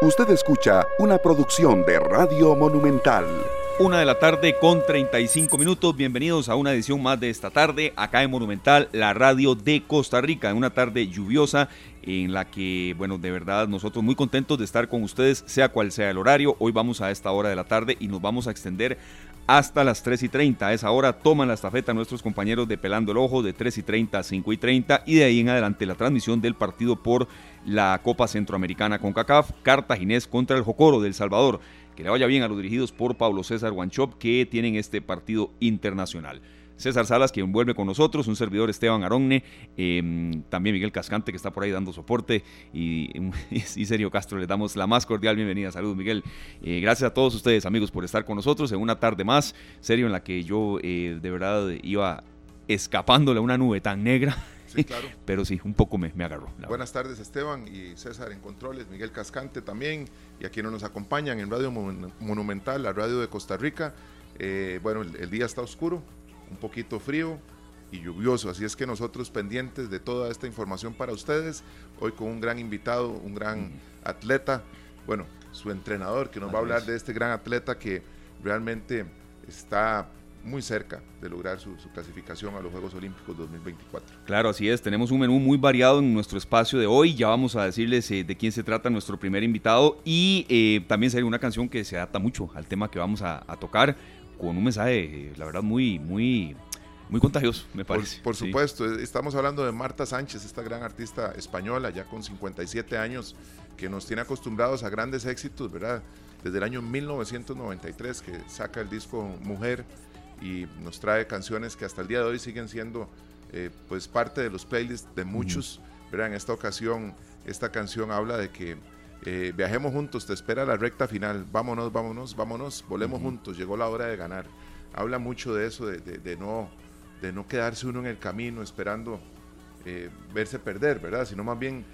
Usted escucha una producción de Radio Monumental. Una de la tarde con 35 minutos. Bienvenidos a una edición más de esta tarde, acá en Monumental, la radio de Costa Rica, en una tarde lluviosa en la que, bueno, de verdad nosotros muy contentos de estar con ustedes, sea cual sea el horario. Hoy vamos a esta hora de la tarde y nos vamos a extender hasta las 3 y 30. A esa hora toman la estafeta nuestros compañeros de Pelando el Ojo de 3 y 30 a 5 y 30 y de ahí en adelante la transmisión del partido por la Copa Centroamericana con CACAF, Cartaginés contra el Jocoro del Salvador. Que le vaya bien a los dirigidos por Pablo César Guanchop que tienen este partido internacional. César Salas, quien vuelve con nosotros, un servidor Esteban Aronne, em, también Miguel Cascante, que está por ahí dando soporte, y, y, Sergio Castro, le damos la más cordial bienvenida. Saludos, Miguel. Eh, gracias a todos ustedes, amigos, por estar con nosotros en una tarde más, serio, en la que yo eh, de verdad iba escapándole a una nube tan negra. Sí, claro. Pero sí, un poco me, me agarró. Buenas tardes, Esteban y César en Controles, Miguel Cascante también, y a quienes nos acompañan en Radio Monumental, la radio de Costa Rica. Eh, bueno, el, día está oscuro, un poquito frío y lluvioso. Así es que nosotros pendientes de toda esta información para ustedes, hoy con un gran invitado, un gran atleta, bueno, su entrenador que nos va a hablar de este gran atleta que realmente está muy cerca de lograr su, clasificación a los Juegos Olímpicos 2024. Claro, así es. Tenemos un menú muy variado en nuestro espacio de hoy. Ya vamos a decirles eh, de quién se trata nuestro primer invitado y eh, también sería una canción que se adapta mucho al tema que vamos a tocar con un mensaje, la verdad, muy, muy, muy contagioso, me parece. Por, supuesto, estamos hablando de Marta Sánchez, esta gran artista española, ya con 57 años, que nos tiene acostumbrados a grandes éxitos, ¿verdad? Desde el año 1993 que saca el disco Mujer y nos trae canciones que hasta el día de hoy siguen siendo eh, pues parte de los playlists de muchos, ¿verdad? En esta ocasión, esta canción habla de que eh, viajemos juntos, te espera la recta final, vámonos, vámonos, vámonos, volemos juntos, llegó la hora de ganar. Habla mucho de eso, de, no, de no quedarse uno en el camino esperando eh, verse perder, ¿verdad? Sino más bien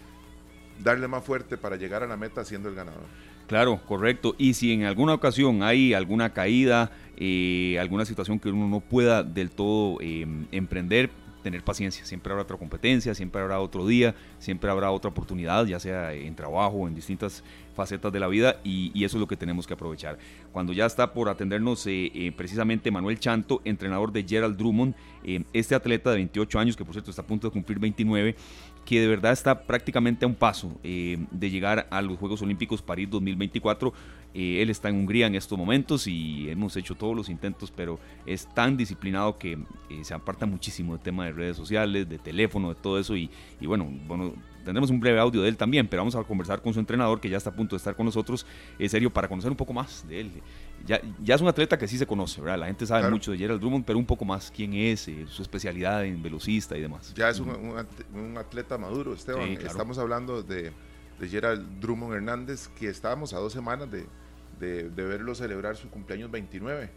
darle más fuerte para llegar a la meta siendo el ganador. Claro, correcto. Y si en alguna ocasión hay alguna caída, eh, alguna situación que uno no pueda del todo emprender, tener paciencia. Siempre habrá otra competencia, siempre habrá otro día, siempre habrá otra oportunidad, ya sea en trabajo en distintas facetas de la vida y, eso es lo que tenemos que aprovechar. Cuando ya está por atendernos eh, eh, precisamente Manuel Chanto, entrenador de Gerald Drummond, eh, este atleta de 28 años, que por cierto está a punto de cumplir 29, que de verdad está prácticamente a un paso de llegar a los Juegos Olímpicos París 2024. Él está en Hungría en estos momentos y hemos hecho todos los intentos, pero es tan disciplinado que se aparta muchísimo del tema de redes sociales, de teléfono, de todo eso. Y, y bueno, bueno, tendremos un breve audio de él también, pero vamos a conversar con su entrenador que ya está a punto de estar con nosotros, en serio, para conocer un poco más de él. Ya, ya es un atleta que sí se conoce, ¿verdad? La gente sabe mucho de Gerald Drummond, pero un poco más quién es, eh, su especialidad en velocista y demás. Ya es un, un, atleta maduro, Esteban. Estamos hablando de, de, Gerald Drummond Hernández, que estábamos a dos semanas de, de, verlo celebrar su cumpleaños 29,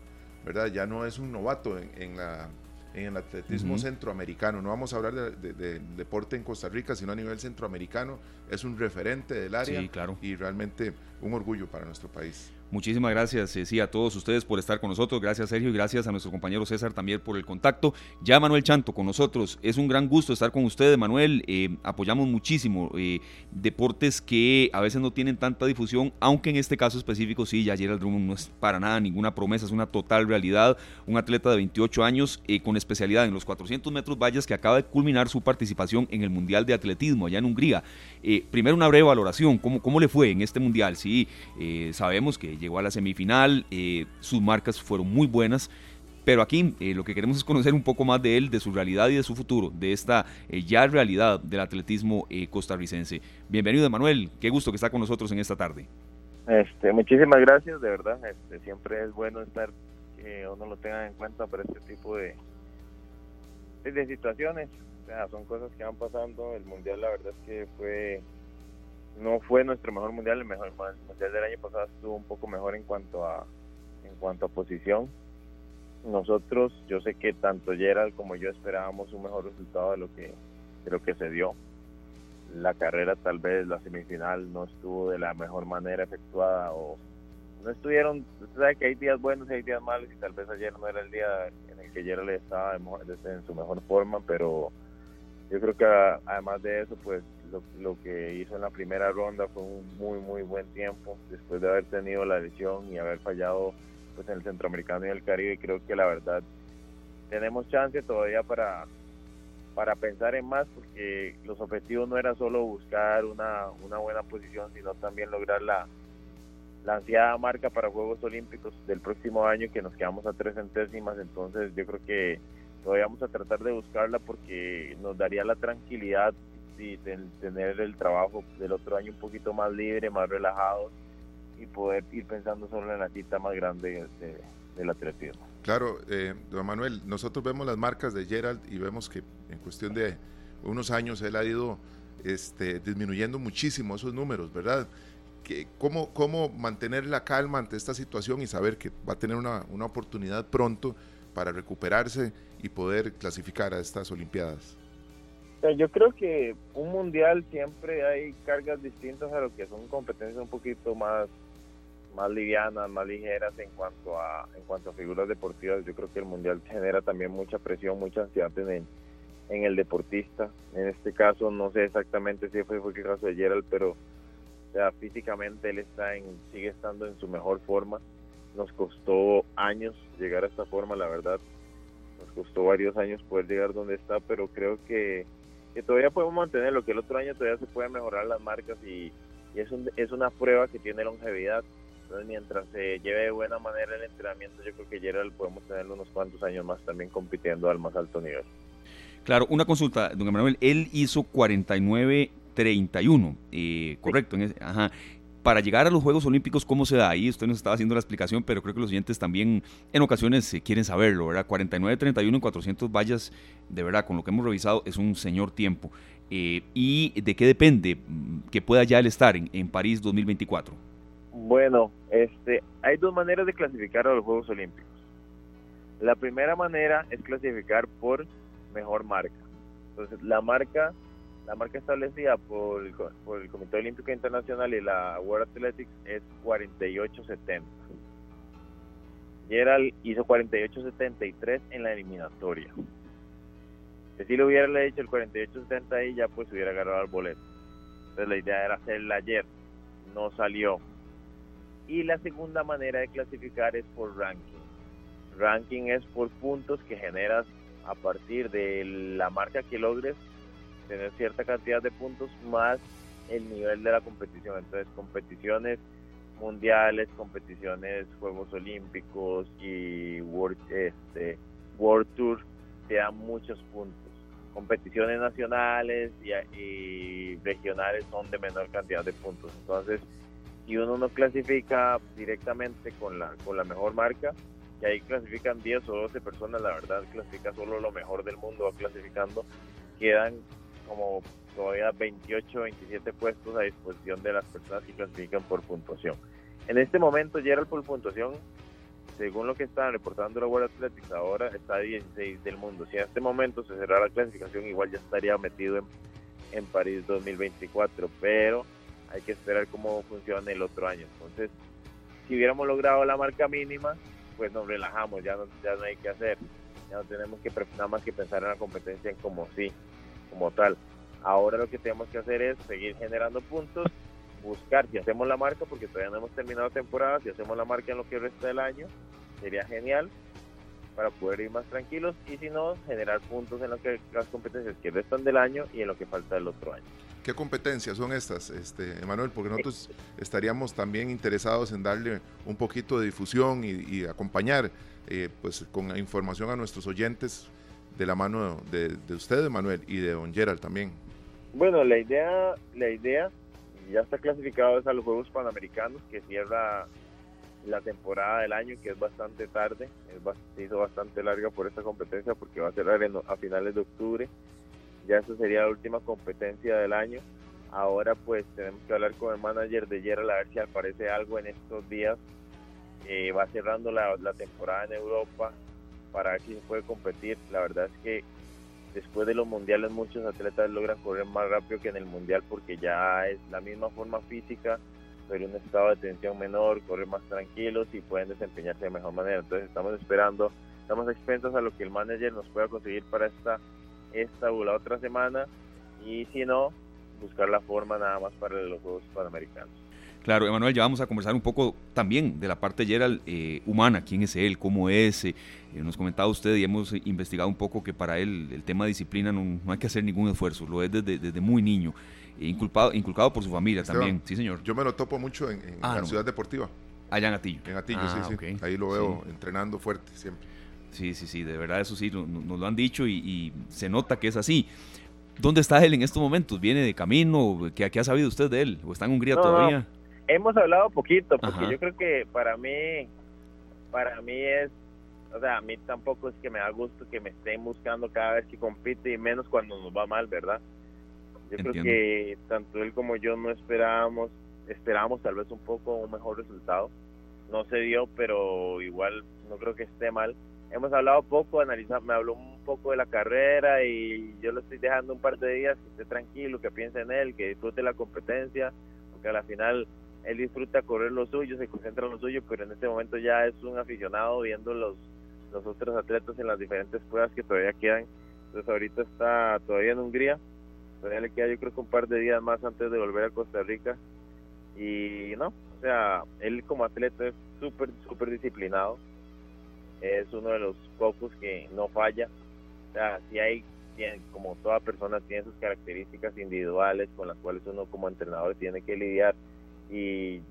¿verdad? Ya no es un novato en la en el atletismo centroamericano. No vamos a hablar de, deporte en Costa Rica, sino a nivel centroamericano. Es un referente del área y realmente un orgullo para nuestro país. Muchísimas gracias, eh, sí, a todos ustedes por estar con nosotros. Gracias, Sergio, y gracias a nuestro compañero César también por el contacto. Ya Manuel Chanto con nosotros. Es un gran gusto estar con ustedes, Manuel. Eh, apoyamos muchísimo eh, deportes que a veces no tienen tanta difusión, aunque en este caso específico sí, ya Gerald Drummond no es para nada ninguna promesa, es una total realidad. Un atleta de 28 años con especialidad en los 400 metros vallas que acaba de culminar su participación en el Mundial de Atletismo allá en Hungría. primero una breve valoración, ¿cómo, ¿cómo le fue en este Mundial? Sí, sabemos que llegó a la semifinal, eh, sus marcas fueron muy buenas, pero aquí eh, lo que queremos es conocer un poco más de él, de su realidad y de su futuro, de esta eh, ya realidad del atletismo costarricense. Bienvenido, Manuel, qué gusto que está con nosotros en esta tarde. Este, muchísimas gracias, de verdad, este, siempre es bueno estar, que uno lo tenga en cuenta para este tipo de, de situaciones, son cosas que van pasando, el Mundial la verdad es que fue no fue nuestro mejor mundial, el mejor mundial del año pasado estuvo un poco mejor en cuanto a en cuanto a posición. Nosotros, yo sé que tanto Gerald como yo esperábamos un mejor resultado de lo que de lo que se dio. La carrera tal vez la semifinal no estuvo de la mejor manera efectuada o no estuvieron, usted sabe que hay días buenos y hay días malos y tal vez ayer no era el día en el que Gerald estaba en su mejor forma, pero yo creo que además de eso, pues lo, que hizo en la primera ronda fue un muy, muy buen tiempo después de haber tenido la lesión y haber fallado pues, en el Centroamericano y el Caribe. Creo que la verdad tenemos chance todavía para, para pensar en más porque los objetivos no era solo buscar una, una buena posición, sino también lograr la, la ansiada marca para Juegos Olímpicos del próximo año que nos quedamos a tres centésimas. Entonces yo creo que todavía vamos a tratar de buscarla porque nos daría la tranquilidad y tener el trabajo del otro año un poquito más libre, más relajado y poder ir pensando solo en la cita más grande del atletismo. Claro, eh, don Manuel, nosotros vemos las marcas de Gerald y vemos que en cuestión de unos años él ha ido este, disminuyendo muchísimo esos números, ¿verdad? Que, ¿cómo, ¿Cómo mantener la calma ante esta situación y saber que va a tener una, una oportunidad pronto para recuperarse y poder clasificar a estas Olimpiadas? Yo creo que un mundial siempre hay cargas distintas a lo que son competencias un poquito más más livianas, más ligeras en cuanto a en cuanto a figuras deportivas. Yo creo que el mundial genera también mucha presión, mucha ansiedad en el, en el deportista. En este caso no sé exactamente si fue, fue el caso de Gerald, pero sea, físicamente él está en sigue estando en su mejor forma. Nos costó años llegar a esta forma, la verdad. Nos costó varios años poder llegar donde está, pero creo que, que todavía podemos mantenerlo, que el otro año todavía se pueden mejorar las marcas y, y es, un, es una prueba que tiene longevidad entonces, mientras se lleve de buena manera el entrenamiento, yo creo que Gerald podemos tener unos cuantos años más también compitiendo al más alto nivel. Claro, una consulta, don Manuel, él hizo 49-31, eh, correcto, ajá. Para llegar a los Juegos Olímpicos, ¿cómo se da? Ahí usted nos estaba haciendo la explicación, pero creo que los oyentes también en ocasiones eh, quieren saberlo, ¿verdad? 49-31 en 400 vallas, de verdad, con lo que hemos revisado, es un señor tiempo. Eh, ¿Y de qué depende mm, que pueda ya él estar en, en París 2024? Bueno, este, hay dos maneras de clasificar a los Juegos Olímpicos. La primera manera es clasificar por mejor marca. Entonces, la marca, la marca establecida por el, Comité Olímpico Internacional y la World Athletics es 48.70. Gerald hizo 48.73 en la eliminatoria. Si le hubiera hecho el 48.70 ahí, ya pues hubiera agarrado el boleto. Entonces la idea era hacerla ayer. No salió y la segunda manera de clasificar es por ranking. Ranking es por puntos que generas a partir de la marca que logres tener cierta cantidad de puntos más el nivel de la competición. Entonces, competiciones mundiales, competiciones, Juegos Olímpicos y World, este, World Tour te dan muchos puntos. Competiciones nacionales y, y regionales son de menor cantidad de puntos. Entonces, y uno no clasifica directamente con la, con la mejor marca, y ahí clasifican 10 o 12 personas, la verdad clasifica solo lo mejor del mundo, va clasificando, quedan como todavía 28, 27 puestos a disposición de las personas que clasifican por puntuación. En este momento Gerald por puntuación, según lo que están reportando la World Athletics, ahora está 16 del mundo. Si en este momento se cerrara la clasificación, igual ya estaría metido en, en París 2024, pero hay que esperar cómo funciona el otro año. Entonces, si hubiéramos logrado la marca mínima, pues nos relajamos, ya no, ya no hay que hacer, ya no tenemos que nada más que pensar en la competencia en como sí, como tal. Ahora lo que tenemos que hacer es seguir generando puntos, buscar si hacemos la marca, porque todavía no hemos terminado temporada, si hacemos la marca en lo que resta del año, sería genial para poder ir más tranquilos y si no, generar puntos en lo que, las competencias que restan del año y en lo que falta del otro año. ¿Qué competencias son estas, este, Emanuel? Porque nosotros estaríamos también interesados en darle un poquito de difusión y, acompañar eh, pues, con información a nuestros oyentes de la mano de, de usted, Emanuel, y de Don Gerald también. Bueno, la idea, la idea ya está clasificado a los Juegos Panamericanos que cierra la temporada del año, que es bastante tarde, es, hizo bastante larga por esta competencia porque va a cerrar a finales de octubre ya esa sería la última competencia del año. Ahora pues tenemos que hablar con el manager de Gerald a ver si aparece algo en estos días. Eh, va cerrando la, temporada en Europa para ver se puede competir. La verdad es que después de los mundiales muchos atletas logran correr más rápido que en el mundial porque ya es la misma forma física, pero un estado de tensión menor, corren más tranquilos y pueden desempeñarse de mejor manera. Entonces estamos esperando, estamos expensos a lo que el manager nos pueda conseguir para esta esta o la otra semana y si no, buscar la forma nada más para los Juegos Panamericanos. Claro, Emanuel, ya vamos a conversar un poco también de la parte Gerald eh, humana, quién es él, cómo es. Eh, nos comentaba usted y hemos investigado un poco que para él el tema de disciplina no, hay que hacer ningún esfuerzo, lo es desde, desde muy niño, inculpado, inculcado por su familia también. Sí, señor. Yo me lo topo mucho en, ah, la ciudad deportiva. Allá en Atillo. En Atillo, sí, ah, sí. Ahí lo veo entrenando fuerte siempre. Sí, sí, sí, de verdad eso sí, nos, lo han dicho y, se nota que es así. ¿Dónde está él en estos momentos? ¿Viene de camino? ¿Qué, qué ha sabido usted de él? ¿O está en Hungría todavía? Hemos hablado poquito, porque yo creo que para mí, para mí es, o sea, a mí tampoco es que me da gusto que me estén buscando cada vez que compite y menos cuando nos va mal, ¿verdad? Yo creo que tanto él como yo no esperábamos, esperábamos tal vez un poco un mejor resultado. No se dio, pero igual no creo que esté mal hemos hablado poco, analizado, me habló un poco de la carrera y yo lo estoy dejando un par de días que esté tranquilo, que piense en él, que disfrute la competencia, porque a la final él disfruta correr lo suyo, se concentra en lo suyo, pero en este momento ya es un aficionado viendo los, los otros atletas en las diferentes pruebas que todavía quedan. Entonces ahorita está todavía en Hungría, todavía le queda yo creo que un par de días más antes de volver a Costa Rica. Y no, o sea, él como atleta es súper, súper disciplinado es uno de los pocos que no falla. O sea, si hay, como toda persona, tiene sus características individuales con las cuales uno como entrenador tiene que lidiar y,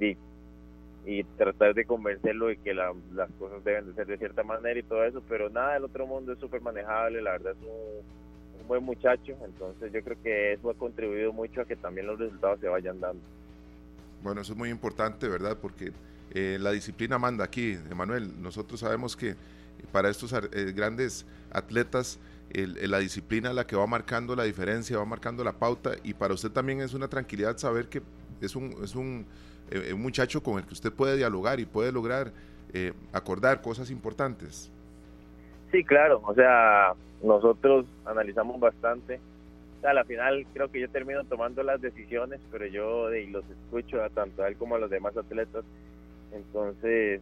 y, tratar de convencerlo de que las cosas deben de ser de cierta manera y todo eso, pero nada del otro mundo es súper manejable, la verdad es un, un buen muchacho, entonces yo creo que eso ha contribuido mucho a que también los resultados se vayan dando. Bueno, eso es muy importante, ¿verdad? Porque eh, la disciplina manda aquí, Emanuel. Nosotros sabemos que para estos eh, grandes atletas la disciplina es la que va marcando la diferencia, va marcando la pauta y para usted también es una tranquilidad saber que es un, es un, eh, muchacho con el que usted puede dialogar y puede lograr acordar cosas importantes. Sí, claro, o sea, nosotros analizamos bastante. A la final creo que yo termino tomando las decisiones, pero yo y los escucho a tanto a él como a los demás atletas entonces,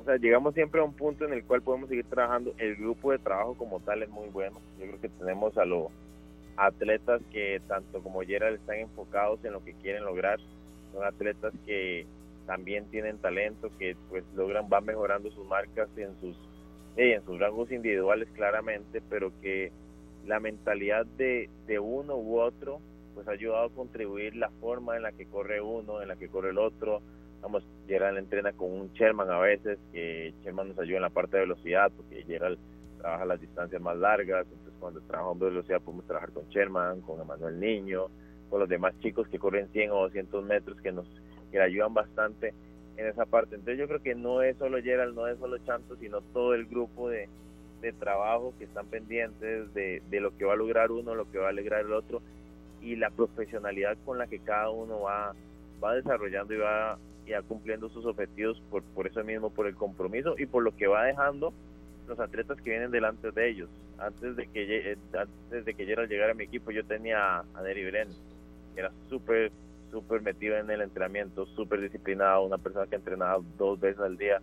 o sea, llegamos siempre a un punto en el cual podemos seguir trabajando. El grupo de trabajo como tal es muy bueno. Yo creo que tenemos a los atletas que tanto como Gerald están enfocados en lo que quieren lograr. Son atletas que también tienen talento, que pues logran, van mejorando sus marcas en sus, en sus rangos individuales claramente, pero que la mentalidad de, de uno u otro pues ha ayudado a contribuir la forma en la que corre uno, en la que corre el otro. Vamos, Gerald entrena con un Sherman a veces, que Sherman nos ayuda en la parte de velocidad, porque Gerald trabaja las distancias más largas, entonces cuando trabajamos de velocidad podemos trabajar con Sherman, con Emanuel Niño, con los demás chicos que corren 100 o 200 metros que nos que ayudan bastante en esa parte. Entonces yo creo que no es solo Gerald, no es solo Chanto, sino todo el grupo de, de trabajo que están pendientes de, de lo que va a lograr uno, lo que va a lograr el otro y la profesionalidad con la que cada uno va, va desarrollando y va ya cumpliendo sus objetivos por, por eso mismo, por el compromiso y por lo que va dejando los atletas que vienen delante de ellos. Antes de que eh, antes de que Gerald llegara a mi equipo, yo tenía a Neri Bren, que era súper, súper metido en el entrenamiento, súper disciplinado, una persona que entrenaba dos veces al día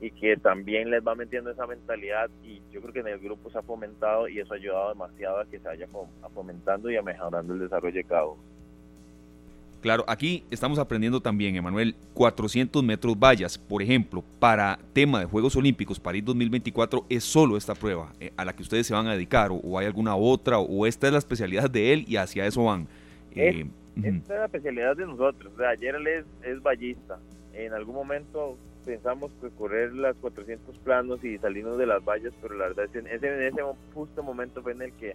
y que también les va metiendo esa mentalidad y yo creo que en el grupo se ha fomentado y eso ha ayudado demasiado a que se vaya fomentando y a mejorando el desarrollo de cada. Claro, aquí estamos aprendiendo también, Emanuel, 400 metros vallas, por ejemplo, para tema de Juegos Olímpicos París 2024, es solo esta prueba eh, a la que ustedes se van a dedicar o, hay alguna otra o esta es la especialidad de él y hacia eso van. Eh, esta es la especialidad de nosotros, ayer él es, es vallista, en algún momento pensamos que correr las 400 planos y salirnos de las vallas, pero la verdad es que en ese, en ese justo momento fue en el que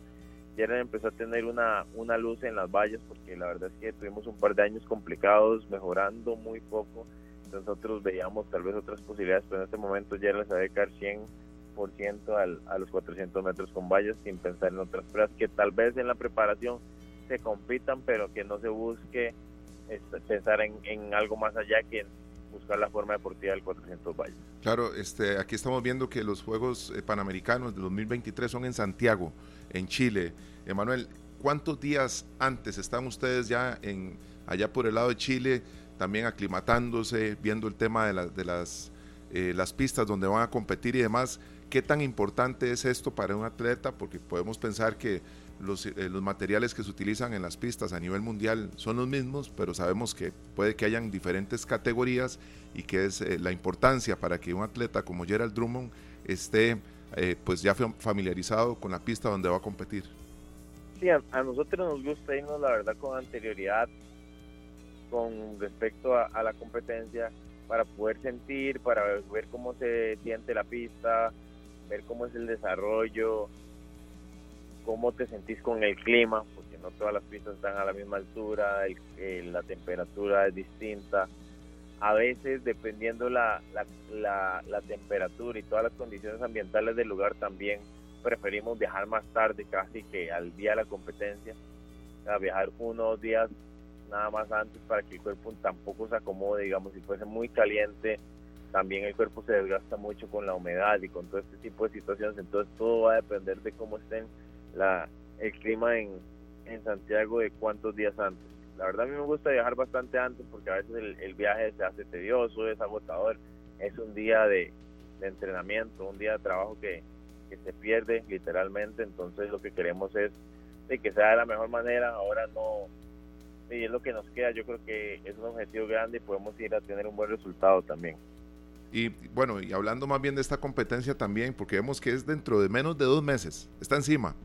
Jared empezó a tener una, una luz en las vallas, porque la verdad es que tuvimos un par de años complicados, mejorando muy poco, nosotros veíamos tal vez otras posibilidades, pero en este momento Jared se va a dedicar 100% al, a los 400 metros con vallas sin pensar en otras pruebas que tal vez en la preparación se compitan, pero que no se busque este, pensar en, en algo más allá que buscar la forma deportiva del 400 valles. Claro, este, aquí estamos viendo que los Juegos eh, Panamericanos de 2023 son en Santiago, en Chile. Emanuel, ¿cuántos días antes están ustedes ya allá por el lado de Chile, también aclimatándose, viendo el tema de, de las, eh, las pistas donde van a competir y demás? ¿Qué tan importante es esto para un atleta? Porque podemos pensar que los, eh, los, materiales que se utilizan en las pistas a nivel mundial son los mismos, pero sabemos que puede que hayan diferentes categorías y que es eh, la importancia para que un atleta como Gerald Drummond esté eh, pues ya familiarizado con la pista donde va a competir. Sí, a, nosotros nos gusta irnos la verdad con anterioridad con respecto a, la competencia para poder sentir, para ver cómo se siente la pista, ver cómo es el desarrollo, cómo te sentís con el clima, porque no todas las pistas están a la misma altura, la temperatura es distinta. A veces, dependiendo la, la, temperatura y todas las condiciones ambientales del lugar, también preferimos viajar más tarde, casi que al día de la competencia, a viajar uno o dos días nada más antes para que el cuerpo tampoco se acomode, digamos, si fuese muy caliente, también el cuerpo se desgasta mucho con la humedad y con todo este tipo de situaciones, entonces todo va a depender de cómo estén la, el clima en Santiago de cuántos días antes. La verdad a mí me gusta viajar bastante antes porque a veces el, viaje se hace tedioso, es agotador, es un día de, entrenamiento, un día de trabajo que, se pierde literalmente, entonces lo que queremos es que sea de la mejor manera, ahora no, y es lo que nos queda, yo creo que es un objetivo grande y podemos ir a tener un buen resultado también. Y bueno, y hablando más bien de esta competencia también, porque vemos que es dentro de menos de dos meses, está encima.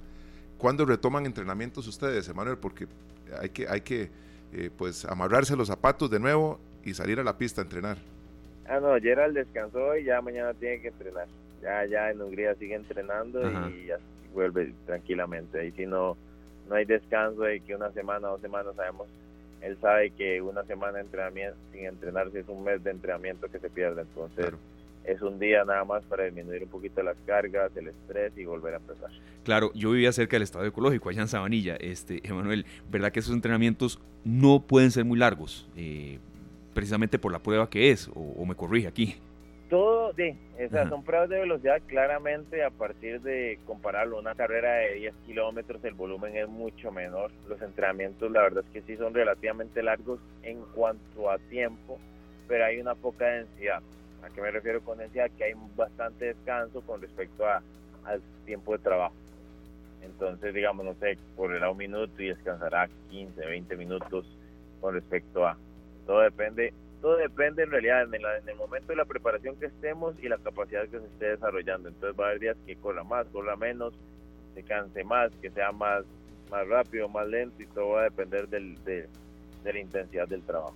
¿Cuándo retoman entrenamientos ustedes, Emanuel? Porque hay que, hay que eh, pues amarrarse los zapatos de nuevo y salir a la pista a entrenar. Ah, no, Gerald descansó y ya mañana tiene que entrenar. Ya, ya en Hungría sigue entrenando y ya vuelve tranquilamente. Ahí si no, no hay descanso de que una semana, dos semanas, sabemos, él sabe que una semana de entrenamiento sin entrenarse es un mes de entrenamiento que se pierde. Entonces, es un día nada más para disminuir un poquito las cargas, el estrés y volver a empezar. Claro, yo vivía cerca del estadio ecológico, allá en Sabanilla. Este, Emanuel, ¿verdad que esos entrenamientos no pueden ser muy largos? Eh, precisamente por la prueba que es, o, me corrige aquí. Todo, sí, o son pruebas de velocidad claramente a partir de compararlo una carrera de 10 kilómetros, el volumen es mucho menor. Los entrenamientos, la verdad es que sí son relativamente largos en cuanto a tiempo, pero hay una poca densidad. ¿A qué me refiero con densidad? Que hay bastante descanso con respecto a, al tiempo de trabajo. Entonces, digamos, no sé, correrá un minuto y descansará 15, 20 minutos con respecto a. Todo depende, todo depende en realidad en el, momento de la preparación que estemos y la capacidad que se esté desarrollando. Entonces va a haber días que corra más, corra menos, se canse más, que sea más, más rápido, más lento y todo va a depender del, de la intensidad del trabajo.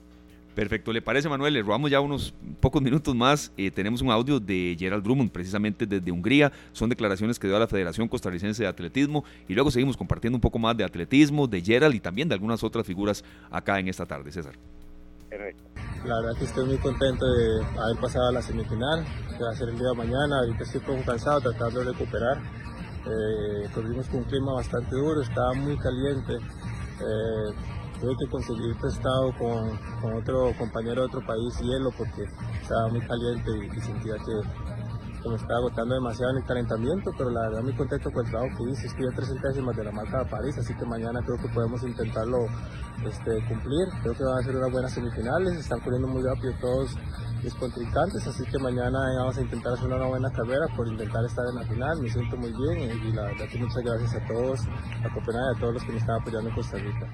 Perfecto, ¿le parece Manuel? Le robamos ya unos pocos minutos más. Eh, tenemos un audio de Gerald Drummond, precisamente desde Hungría. Son declaraciones que dio a la Federación Costarricense de Atletismo. Y luego seguimos compartiendo un poco más de atletismo, de Gerald y también de algunas otras figuras acá en esta tarde. César. La verdad que estoy muy contento de haber pasado a la semifinal, que va a ser el día de mañana. Ahorita estoy un poco cansado tratando de recuperar. Eh, corrimos con un clima bastante duro, estaba muy caliente. Eh, tuve que conseguir prestado con, otro compañero de otro país hielo porque estaba muy caliente y, sentía que, me estaba agotando demasiado en el calentamiento, pero la verdad muy contento con el trabajo que hice, estoy a tres centésimas de la marca de París, así que mañana creo que podemos intentarlo este, cumplir, creo que van a ser unas buenas semifinales, están corriendo muy rápido todos mis contrincantes, así que mañana vamos a intentar hacer una buena carrera por intentar estar en la final, me siento muy bien y, la verdad que muchas gracias a todos, a Copenhague, a todos los que me están apoyando en Costa Rica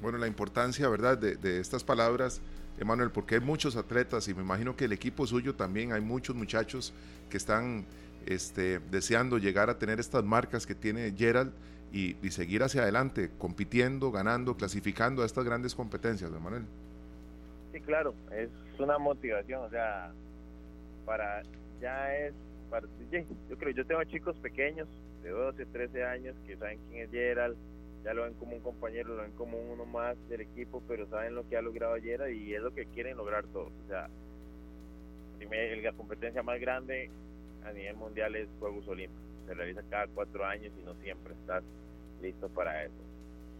bueno, la importancia, ¿verdad?, de, estas palabras, Emanuel, porque hay muchos atletas y me imagino que el equipo suyo también, hay muchos muchachos que están este, deseando llegar a tener estas marcas que tiene Gerald y, seguir hacia adelante, compitiendo, ganando, clasificando a estas grandes competencias, Emanuel. Sí, claro, es una motivación, o sea, para, ya es, para, yo creo, yo tengo chicos pequeños de 12, 13 años que saben quién es Gerald, ya lo ven como un compañero, lo ven como uno más del equipo, pero saben lo que ha logrado ayer y es lo que quieren lograr todos. O sea, la competencia más grande a nivel mundial es Juegos Olímpicos. Se realiza cada cuatro años y no siempre estás listo para eso.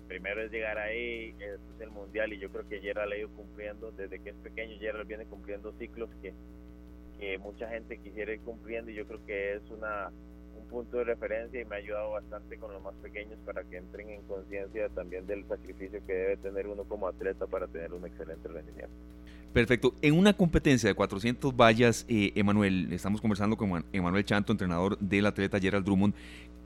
Primero es llegar ahí, este es el mundial y yo creo que Gerald ha ido cumpliendo, desde que es pequeño Gerald viene cumpliendo ciclos que, que mucha gente quisiera ir cumpliendo y yo creo que es una punto de referencia y me ha ayudado bastante con los más pequeños para que entren en conciencia también del sacrificio que debe tener uno como atleta para tener un excelente rendimiento. Perfecto. En una competencia de 400 vallas, eh, Emanuel, estamos conversando con Emanuel Chanto, entrenador del atleta Gerald Drummond.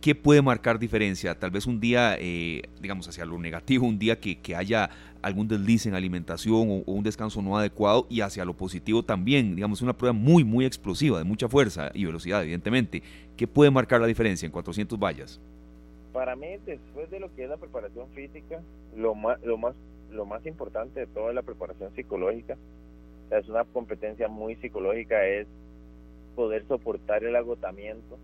¿qué puede marcar diferencia? Tal vez un día, eh, digamos, hacia lo negativo, un día que, haya algún desliz en alimentación o, un descanso no adecuado y hacia lo positivo también, digamos, una prueba muy, muy explosiva, de mucha fuerza y velocidad, evidentemente. ¿Qué puede marcar la diferencia en 400 vallas? Para mí, después de lo que es la preparación física, lo más, importante de toda la preparación psicológica, es una competencia muy psicológica, es poder soportar el agotamiento,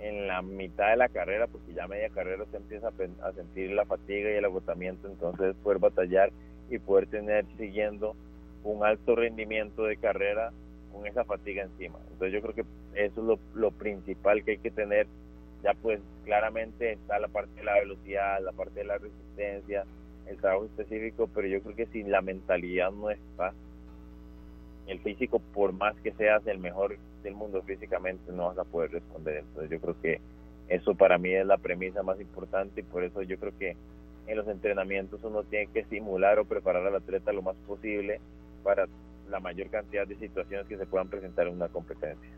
en la mitad de la carrera, porque ya media carrera se empieza a, sentir la fatiga y el agotamiento, entonces poder batallar y poder tener siguiendo un alto rendimiento de carrera con esa fatiga encima. Entonces yo creo que eso es lo, principal que hay que tener. Ya pues claramente está la parte de la velocidad, la parte de la resistencia, el trabajo específico, pero yo creo que si la mentalidad no está, el físico, por más que seas el mejor del mundo físicamente, no vas a poder responder. Entonces yo creo que eso para mí es la premisa más importante y por eso yo creo que en los entrenamientos uno tiene que simular o preparar al atleta lo más posible para la mayor cantidad de situaciones que se puedan presentar en una competencia.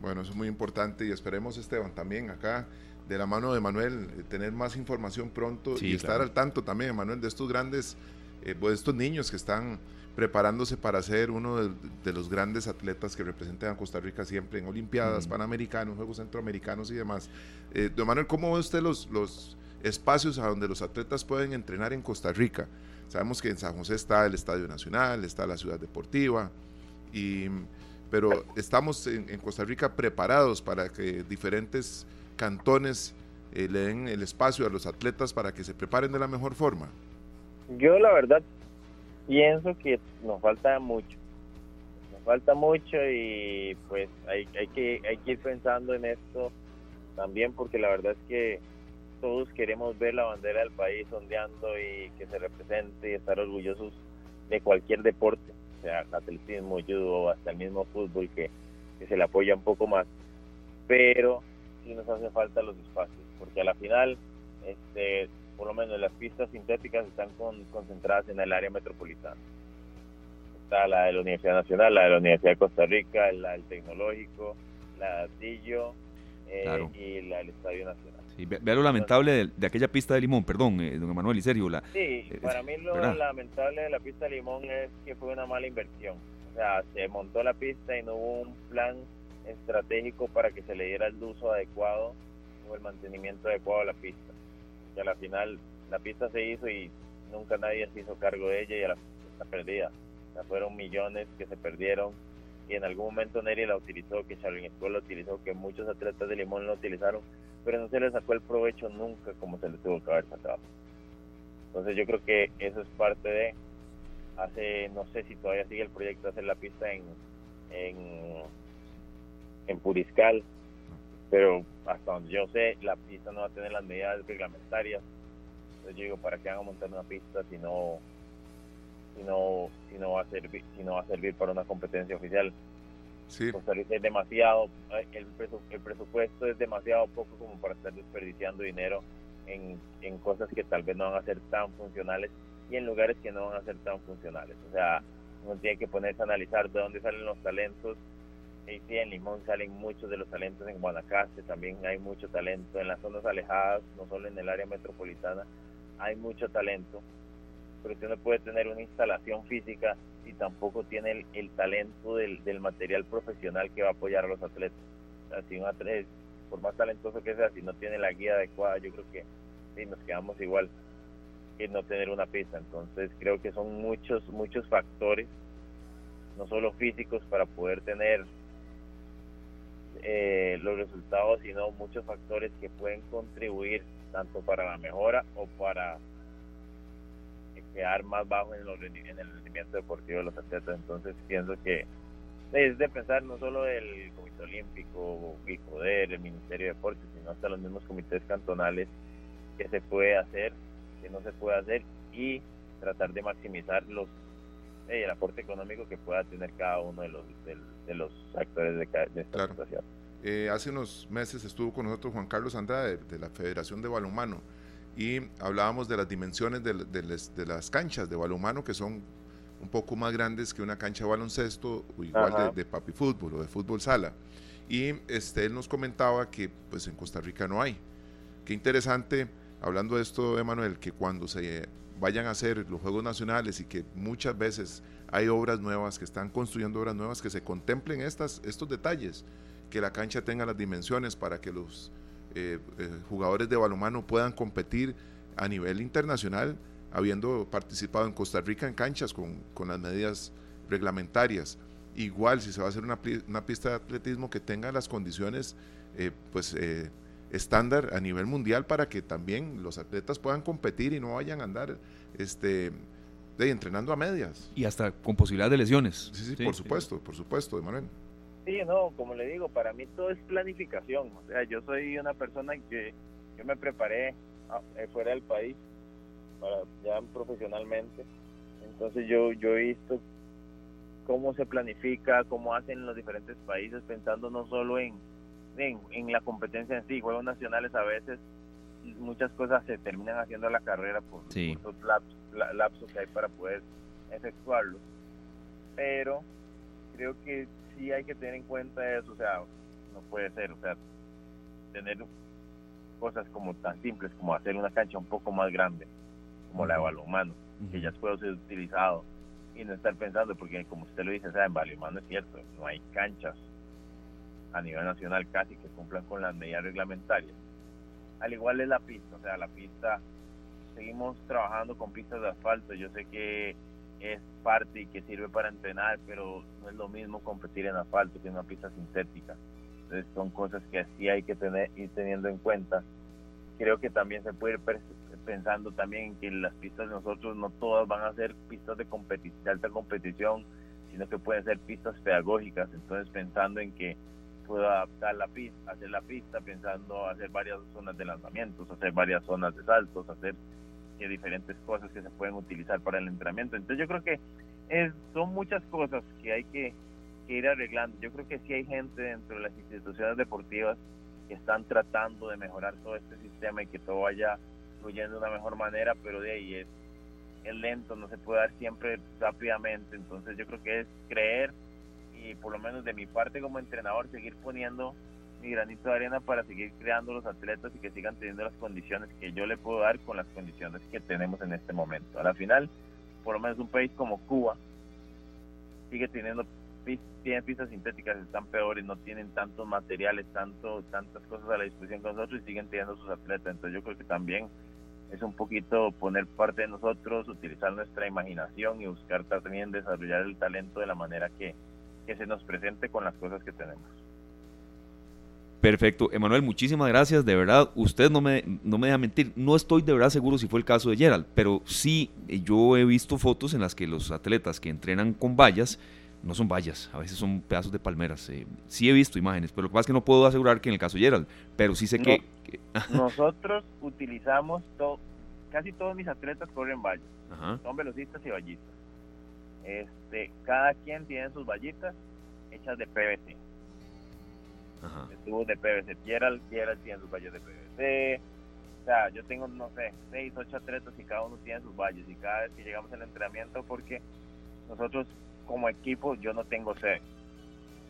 Bueno, eso es muy importante y esperemos, Esteban, también acá de la mano de Manuel, eh, tener más información pronto y estar al tanto también, Manuel, de estos grandes, eh, pues, de estos niños que están preparándose para ser uno de, los grandes atletas que representan a Costa Rica siempre en Olimpiadas, Panamericanos, Juegos Centroamericanos y demás. Eh, don Manuel, ¿cómo ve usted los, los espacios a donde los atletas pueden entrenar en Costa Rica? Sabemos que en San José está el Estadio Nacional, está la Ciudad Deportiva, y, pero estamos en, Costa Rica preparados para que diferentes cantones eh, le den el espacio a los atletas para que se preparen de la mejor forma. Yo la verdad pienso que nos falta mucho. Nos falta mucho y pues hay, hay, que, hay que ir pensando en esto también porque la verdad es que todos queremos ver la bandera del país ondeando y que se represente y estar orgullosos de cualquier deporte, sea atletismo, judo, hasta el mismo fútbol que, que se le apoya un poco más. Pero sí nos hace falta los espacios, porque a la final este, por lo menos las pistas sintéticas están concentradas en el área metropolitana. Está la de la Universidad Nacional, la de la Universidad de Costa Rica, la del Tecnológico, la de Atillo eh, y la del Estadio Nacional. Sí, vea lo lamentable de, aquella pista de Limón, perdón, eh, don Emanuel y Sergio. La, sí, eh, para mí lo lamentable de la pista de Limón es que fue una mala inversión. O sea, se montó la pista y no hubo un plan estratégico para que se le diera el uso adecuado o el mantenimiento adecuado a la pista que a la final la pista se hizo y nunca nadie se hizo cargo de ella y a la, está perdida. O fueron millones que se perdieron y en algún momento Neri la utilizó, que Charlene School la utilizó, que muchos atletas de Limón la utilizaron, pero no se le sacó el provecho nunca como se le tuvo que haber sacado. Entonces yo creo que eso es parte de, hace, no sé si todavía sigue el proyecto de hacer la pista en, en, en Puriscal, pero hasta donde yo sé, la pista no va a tener las medidas reglamentarias. Entonces yo digo, ¿para qué van a montar una pista si no, si no, si no va a servir, si no va a servir para una competencia oficial? Sí. Costa Rica es demasiado, el, el presupuesto es demasiado poco como para estar desperdiciando dinero en, en cosas que tal vez no van a ser tan funcionales y en lugares que no van a ser tan funcionales. O sea, uno tiene que ponerse a analizar de dónde salen los talentos sí, en Limón salen muchos de los talentos, en Guanacaste también hay mucho talento, en las zonas alejadas, no solo en el área metropolitana, hay mucho talento, pero usted no puede tener una instalación física y tampoco tiene el, talento del, material profesional que va a apoyar a los atletas. si un atleta, por más talentoso que sea, si no tiene la guía adecuada, yo creo que sí, nos quedamos igual que no tener una pista. Entonces creo que son muchos, muchos factores, no solo físicos, para poder tener eh, los resultados, sino muchos factores que pueden contribuir tanto para la mejora o para quedar más bajo en, en el rendimiento deportivo de los atletas. Entonces pienso que es de pensar no solo el Comité Olímpico, el Poder, el Ministerio de Deportes, sino hasta los mismos comités cantonales que se puede hacer, que no se puede hacer y tratar de maximizar los el aporte económico que pueda tener cada uno de los, de, los actores de, esta situación. Eh, hace unos meses estuvo con nosotros Juan Carlos Andrade de, la Federación de Balonmano y hablábamos de las dimensiones de, de, las canchas de balonmano que son un poco más grandes que una cancha de baloncesto o igual de, papi fútbol o de fútbol sala. Y este, él nos comentaba que pues en Costa Rica no hay. Qué interesante, hablando de esto, Emanuel, que cuando se vayan a hacer los Juegos Nacionales y que muchas veces hay obras nuevas, que están construyendo obras nuevas, que se contemplen estas, estos detalles, que la cancha tenga las dimensiones para que los eh, eh, jugadores de balonmano puedan competir a nivel internacional, habiendo participado en Costa Rica en canchas con, con las medidas reglamentarias. Igual, si se va a hacer una, una pista de atletismo que tenga las condiciones eh, pues, estándar a nivel mundial para que también los atletas puedan competir y no vayan a andar este, de, entrenando a medias. Y hasta con posibilidad de lesiones. Sí, sí, por supuesto, por supuesto, Emanuel. Sí, no, como le digo, para mí todo es planificación. O sea, yo soy una persona que yo me preparé ah, eh, fuera del país, para, ya profesionalmente. Entonces yo, yo he visto cómo se planifica, cómo hacen los diferentes países, pensando no solo en, en, la competencia en sí, juegos nacionales a veces muchas cosas se terminan haciendo la carrera por, los lapsos, que hay para poder efectuarlo. Pero creo que sí hay que tener en cuenta eso, o sea, no puede ser, o sea, tener cosas como tan simples como hacer una cancha un poco más grande, como la de balonmano, que ya puede ser utilizado y no estar pensando, porque como usted lo dice, o sea, en balonmano es cierto, no hay canchas a nivel nacional casi que cumplan con las medidas reglamentarias. Al igual es la pista, o sea, la pista, seguimos trabajando con pistas de asfalto, yo sé que es parte y que sirve para entrenar, pero no es lo mismo competir en asfalto que en una pista sintética. Entonces son cosas que así hay que tener, ir teniendo en cuenta. Creo que también se puede ir pensando también que las pistas de nosotros no todas van a ser pistas de, de alta competición, sino que pueden ser pistas pedagógicas. Entonces pensando en que puedo adaptar la pista, hacer la pista pensando hacer varias zonas de lanzamientos, hacer varias zonas de saltos, hacer que diferentes cosas que se pueden utilizar para el entrenamiento. Entonces yo creo que son muchas cosas que hay que, ir arreglando. Yo creo que sí hay gente dentro de las instituciones deportivas que están tratando de mejorar todo este sistema y que todo vaya fluyendo de una mejor manera, pero de ahí es, es lento, no se puede dar siempre rápidamente. Entonces yo creo que es creer y por lo menos de mi parte como entrenador seguir poniendo mi granito de arena para seguir creando los atletas y que sigan teniendo las condiciones que yo le puedo dar con las condiciones que tenemos en este momento. A la final, por lo menos un país como Cuba sigue teniendo tienen pistas sintéticas, están peores, no tienen tantos materiales, tanto, tantas cosas a la disposición con nosotros y siguen teniendo sus atletas. Entonces yo creo que también es un poquito poner parte de nosotros, utilizar nuestra imaginación y buscar también desarrollar el talento de la manera que, que se nos presente con las cosas que tenemos. Perfecto. Emanuel, muchísimas gracias. De verdad, usted no me, no me deja mentir. No estoy de verdad seguro si fue el caso de Gerald, pero sí, yo he visto fotos en las que los atletas que entrenan con vallas, no son vallas, a veces son pedazos de palmeras. Eh, sí he visto imágenes, pero lo que pasa es que no puedo asegurar que en el caso de Gerald, pero sí sé que... Nosotros utilizamos, casi todos mis atletas corren vallas. Son velocistas y vallistas. Este, cada quien tiene sus vallitas hechas de PVC. Ajá. de PVC. Gerald, Gerald tiene sus vallas de PVC. O sea, yo tengo, no sé, seis, ocho atletas y cada uno tiene sus vallas. Y cada vez que llegamos al entrenamiento, porque nosotros como equipo, yo no tengo sede.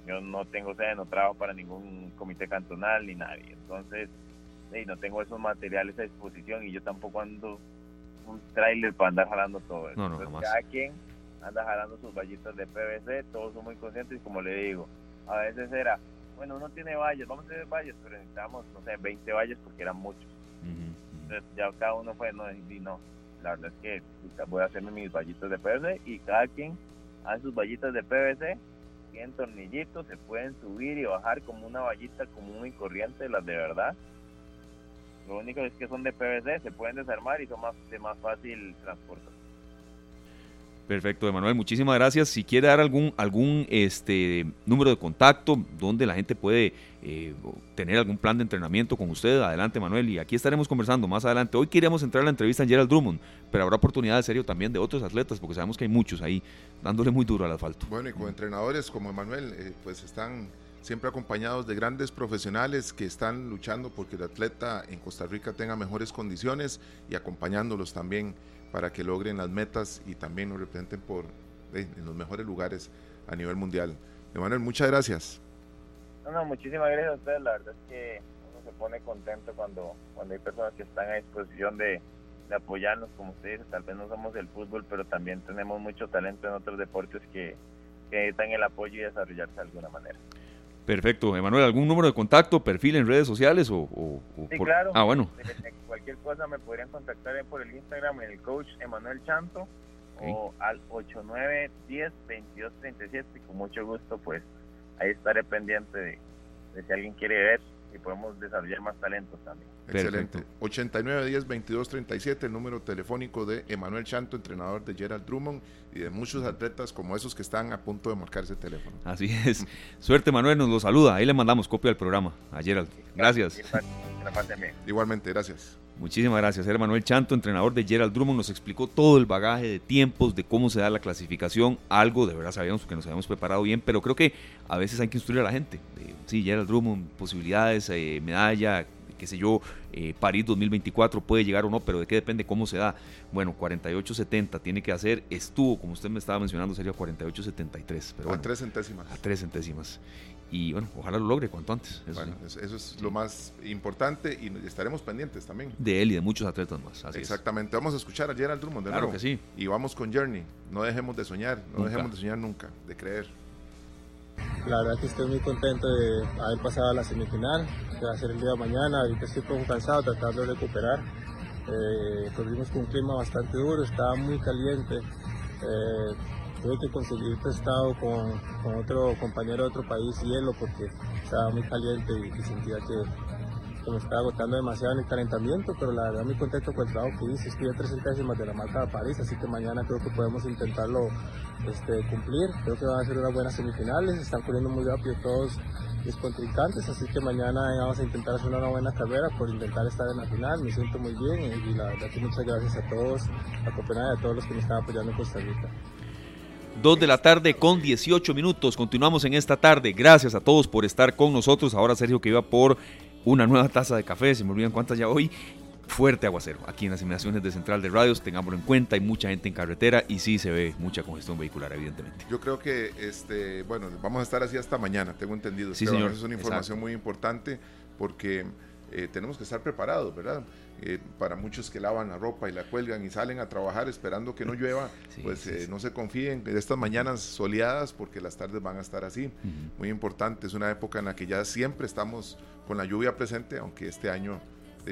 Yo no tengo sede, no trabajo para ningún comité cantonal ni nadie. Entonces, no tengo esos materiales a disposición y yo tampoco ando un trailer para andar jalando todo eso. Entonces, cada quien anda jalando sus vallitas de PVC, todos son muy conscientes y como le digo, a veces era, bueno, uno tiene vallas, vamos a hacer vallas, pero necesitamos, no sé, 20 vallas porque eran muchos. Entonces ya cada uno fue, no, y no, la verdad es que voy a hacerme mis vallitas de PVC y cada quien hace sus vallitas de PVC, tienen tornillitos, se pueden subir y bajar como una vallita común y corriente, las de verdad. Lo único es que son de PVC, se pueden desarmar y son más, de más fácil transporte. Perfecto, Emanuel, muchísimas gracias. Si quiere dar algún, algún este, número de contacto donde la gente puede eh, tener algún plan de entrenamiento con usted, adelante, Manuel. Y aquí estaremos conversando más adelante. Hoy queríamos entrar a la entrevista en Gerald Drummond, pero habrá oportunidad de serio también de otros atletas, porque sabemos que hay muchos ahí dándole muy duro al asfalto. Bueno, y con entrenadores como Emanuel, eh, pues están siempre acompañados de grandes profesionales que están luchando porque el atleta en Costa Rica tenga mejores condiciones y acompañándolos también para que logren las metas y también nos representen por, en los mejores lugares a nivel mundial. Emanuel, muchas gracias. No, no, muchísimas gracias a ustedes. La verdad es que uno se pone contento cuando, cuando hay personas que están a disposición de, apoyarnos, como usted dice. Tal vez no somos el fútbol, pero también tenemos mucho talento en otros deportes que, que necesitan el apoyo y desarrollarse de alguna manera. Perfecto. Emanuel, ¿algún número de contacto, perfil en redes sociales o, o- o Sí, por- claro. Ah, bueno. Eh, Cualquier cosa me podrían contactar por el Instagram el coach Emanuel Chanto o al 8910-2237 y con mucho gusto pues ahí estaré pendiente de, de si alguien quiere ver y podemos desarrollar más talentos también. Excelente. Perfecto. 8910 2237 el número telefónico de Emanuel Chanto, entrenador de Gerald Drummond y de muchos atletas como esos que están a punto de marcar ese teléfono. Así es. Suerte, Manuel, nos lo saluda. Ahí le mandamos copia del programa a Gerald. Gracias. Igualmente, gracias. Muchísimas gracias. Era Manuel Chanto, entrenador de Gerald Drummond, nos explicó todo el bagaje de tiempos, de cómo se da la clasificación. Algo de verdad sabíamos que nos habíamos preparado bien, pero creo que a veces hay que instruir a la gente. Eh, sí, Gerald Drummond, posibilidades, eh, medalla, qué sé yo, eh, París 2024 puede llegar o no, pero de qué depende cómo se da. Bueno, 48.70 tiene que hacer, estuvo, como usted me estaba mencionando, sería 48.73, pero a bueno, tres centésimas. a tres centésimas. Y bueno, ojalá lo logre cuanto antes. Eso Bueno, sí. eso es lo más importante y estaremos pendientes también. De él y de muchos atletas más. Así es. Exactamente. Vamos a escuchar a Gerald Drummond de Claro nuevo. que sí. Y vamos con Journey. No dejemos de soñar, no Nunca. dejemos de soñar nunca, de creer. La verdad que estoy muy contento de haber pasado a la semifinal, que va a ser el día de mañana. Ahorita estoy un poco cansado, tratando de recuperar. Eh, corrimos con un clima bastante duro, estaba muy caliente. Eh, tuve que conseguir prestado con, otro compañero de otro país hielo porque estaba muy caliente y, sentía que, me estaba agotando demasiado en el calentamiento, pero la verdad muy contento con el trabajo que hice. Estoy a tres centésimas de la marca de París, así que mañana creo que podemos intentarlo este, cumplir. Creo que van a ser unas buenas semifinales, están corriendo muy rápido todos mis contrincantes, así que mañana vamos a intentar hacer una buena carrera por intentar estar en la final. Me siento muy bien y, la verdad muchas gracias a todos, a Copenhague a todos los que me están apoyando en Costa Rica. 2 de la tarde con 18 minutos. Continuamos en esta tarde. Gracias a todos por estar con nosotros. Ahora Sergio que iba por una nueva taza de café. Se me olvidan cuántas ya hoy. Fuerte aguacero. Aquí en las inmediaciones de Central de Radios, tengámoslo en cuenta. Hay mucha gente en carretera y sí se ve mucha congestión vehicular, evidentemente. Yo creo que, este, bueno, vamos a estar así hasta mañana, tengo entendido. Sí, Esteban. señor. Esa es una Exacto. información muy importante porque eh, tenemos que estar preparados, ¿verdad? Eh, para muchos que lavan la ropa y la cuelgan y salen a trabajar esperando que no llueva, Sí, pues sí, eh, sí. no se confíen de estas mañanas soleadas porque las tardes van a estar así. Muy importante, es una época en la que ya siempre estamos con la lluvia presente, aunque este año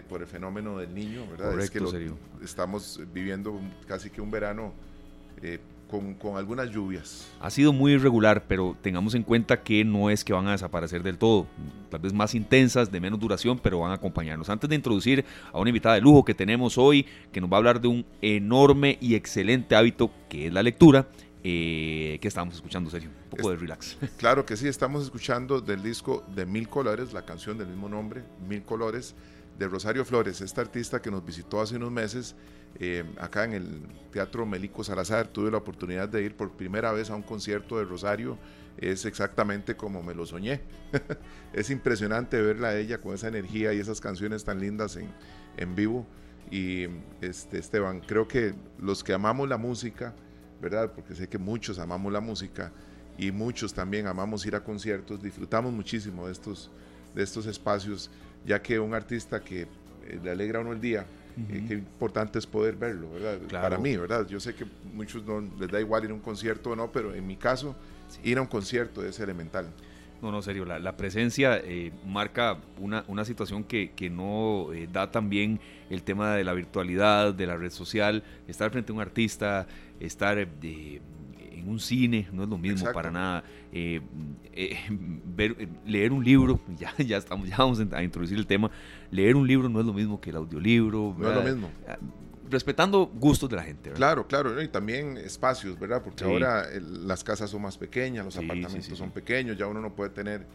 por el fenómeno del niño, ¿verdad? es que Sergio. estamos viviendo casi que un verano eh, con, con algunas lluvias. Ha sido muy irregular, pero tengamos en cuenta que no es que van a desaparecer del todo. Tal vez más intensas, de menos duración, pero van a acompañarnos. Antes de introducir a una invitada de lujo que tenemos hoy, que nos va a hablar de un enorme y excelente hábito que es la lectura, eh, que estábamos escuchando, Sergio. Un poco de relax. Claro que sí, estamos escuchando del disco de Mil Colores, la canción del mismo nombre, Mil Colores, de Rosario Flores, esta artista que nos visitó hace unos meses eh, acá en el Teatro Melico Salazar. Tuve la oportunidad de ir por primera vez a un concierto de Rosario. Es exactamente como me lo soñé. es impresionante verla a ella con esa energía y esas canciones tan lindas en, vivo. Y este, Esteban, creo que los que amamos la música, ¿verdad? Porque sé que muchos amamos la música y muchos también amamos ir a conciertos, disfrutamos muchísimo de estos, de estos espacios, ya que un artista que eh, le alegra a uno el día, eh, qué importante es poder verlo, ¿verdad? Claro. Para mí, ¿verdad? Yo sé que muchos no les da igual ir a un concierto o no, pero en mi caso, ir a un concierto es elemental. No, no, serio, la, la presencia eh, marca una, una situación que, que no eh, da también el tema de la virtualidad, de la red social, estar frente a un artista, estar eh, en un cine, no es lo mismo Exacto. para nada. Eh, eh, ver, eh, leer un libro, ya, ya, estamos, ya vamos a introducir el tema, leer un libro no es lo mismo que el audiolibro. No es lo mismo. Ah, Respetando gustos de la gente. ¿verdad? Claro, claro, y también espacios, ¿verdad? Porque Sí. ahora el- las casas son más pequeñas, los Sí, apartamentos sí, son pequeños, ya uno no puede tener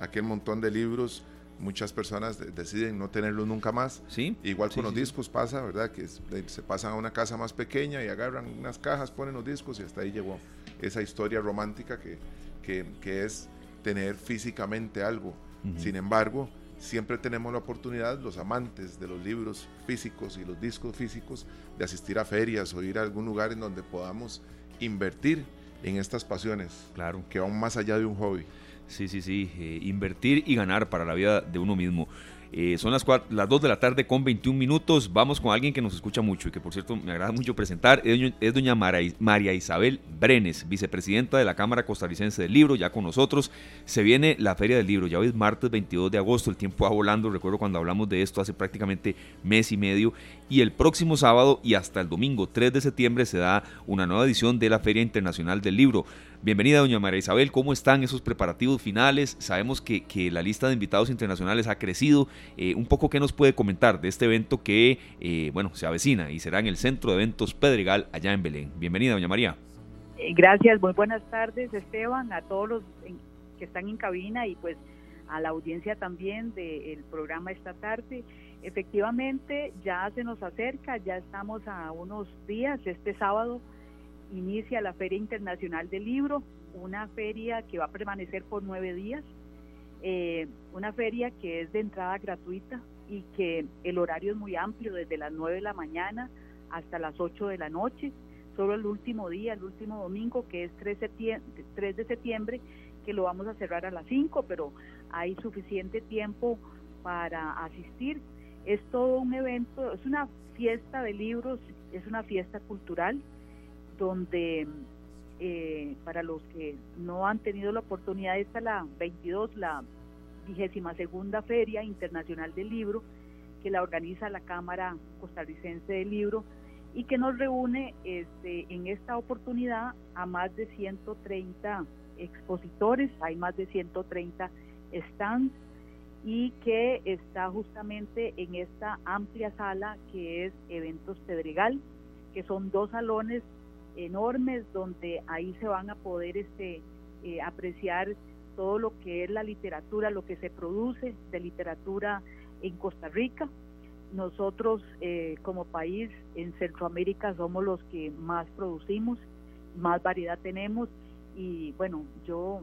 aquel montón de libros. Muchas personas de- deciden no tenerlos nunca más. Sí. Igual Sí, con los sí, discos pasa, ¿verdad? Que se pasan a una casa más pequeña y agarran unas cajas, ponen los discos y hasta ahí llegó esa historia romántica que, que, que es tener físicamente algo. Sin embargo, siempre tenemos la oportunidad, los amantes de los libros físicos y los discos físicos, de asistir a ferias o ir a algún lugar en donde podamos invertir en estas pasiones Claro. que van más allá de un hobby. Sí, sí, sí. Eh, invertir y ganar para la vida de uno mismo. Eh, son las, las 2 de la tarde con 21 minutos. Vamos con alguien que nos escucha mucho y que por cierto me agrada mucho presentar. Es, doña María Isabel Brenes, vicepresidenta de la Cámara Costarricense del Libro, ya con nosotros. Se viene la Feria del Libro, ya hoy es martes 22 de agosto, el tiempo va volando. Recuerdo cuando hablamos de esto hace prácticamente mes y medio. Y el próximo sábado y hasta el domingo 3 de septiembre se da una nueva edición de la Feria Internacional del Libro. Bienvenida, doña María Isabel. ¿Cómo están esos preparativos finales? Sabemos que, la lista de invitados internacionales ha crecido. Eh, un poco, ¿qué nos puede comentar de este evento que, eh, bueno, se avecina y será en el Centro de Eventos Pedregal, allá en Belén? Bienvenida, doña María. Eh, gracias, muy buenas tardes, Esteban, a todos los que están en cabina y pues a la audiencia también del programa esta tarde. Efectivamente, ya se nos acerca, ya estamos a unos días, este sábado inicia la Feria Internacional del Libro, una feria que va a permanecer por nueve días, eh, una feria que es de entrada gratuita y que el horario es muy amplio, desde las nueve de la mañana hasta las ocho de la noche, solo el último día, el último domingo, que es 3, de septiembre, que lo vamos a cerrar a las 5, pero hay suficiente tiempo para asistir. Es todo un evento, es una fiesta de libros, es una fiesta cultural, donde eh, para los que no han tenido la oportunidad, está la 22, la vigésima segunda Feria Internacional del Libro, que la organiza la Cámara Costarricense del Libro y que nos reúne este, en esta oportunidad a más de 130 expositores, hay más de 130 stands y que está justamente en esta amplia sala que es Eventos Pedregal, que son dos salones enormes donde ahí se van a poder este, eh, apreciar todo lo que es la literatura, lo que se produce de literatura en Costa Rica. Nosotros eh, como país en Centroamérica somos los que más producimos, más variedad tenemos y bueno, yo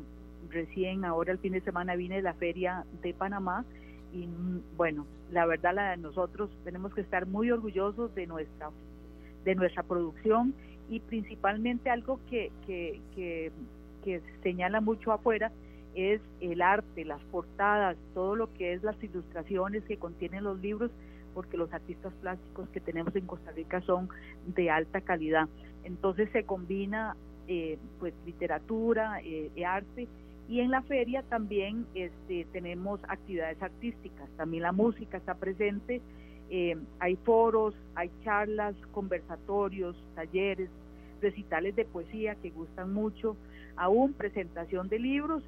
recién ahora el fin de semana vine de la feria de Panamá y mm, bueno, la verdad la de nosotros tenemos que estar muy orgullosos de nuestra de nuestra producción y principalmente algo que, que, que, señala mucho afuera es el arte, las portadas, todo lo que es las ilustraciones que contienen los libros, porque los artistas plásticos que tenemos en Costa Rica son de alta calidad. Entonces se combina eh, pues literatura, eh, arte y en la feria también este, tenemos actividades artísticas, también la música está presente, eh, hay foros, hay charlas, conversatorios, talleres, recitales de poesía que gustan mucho, aún presentación de libros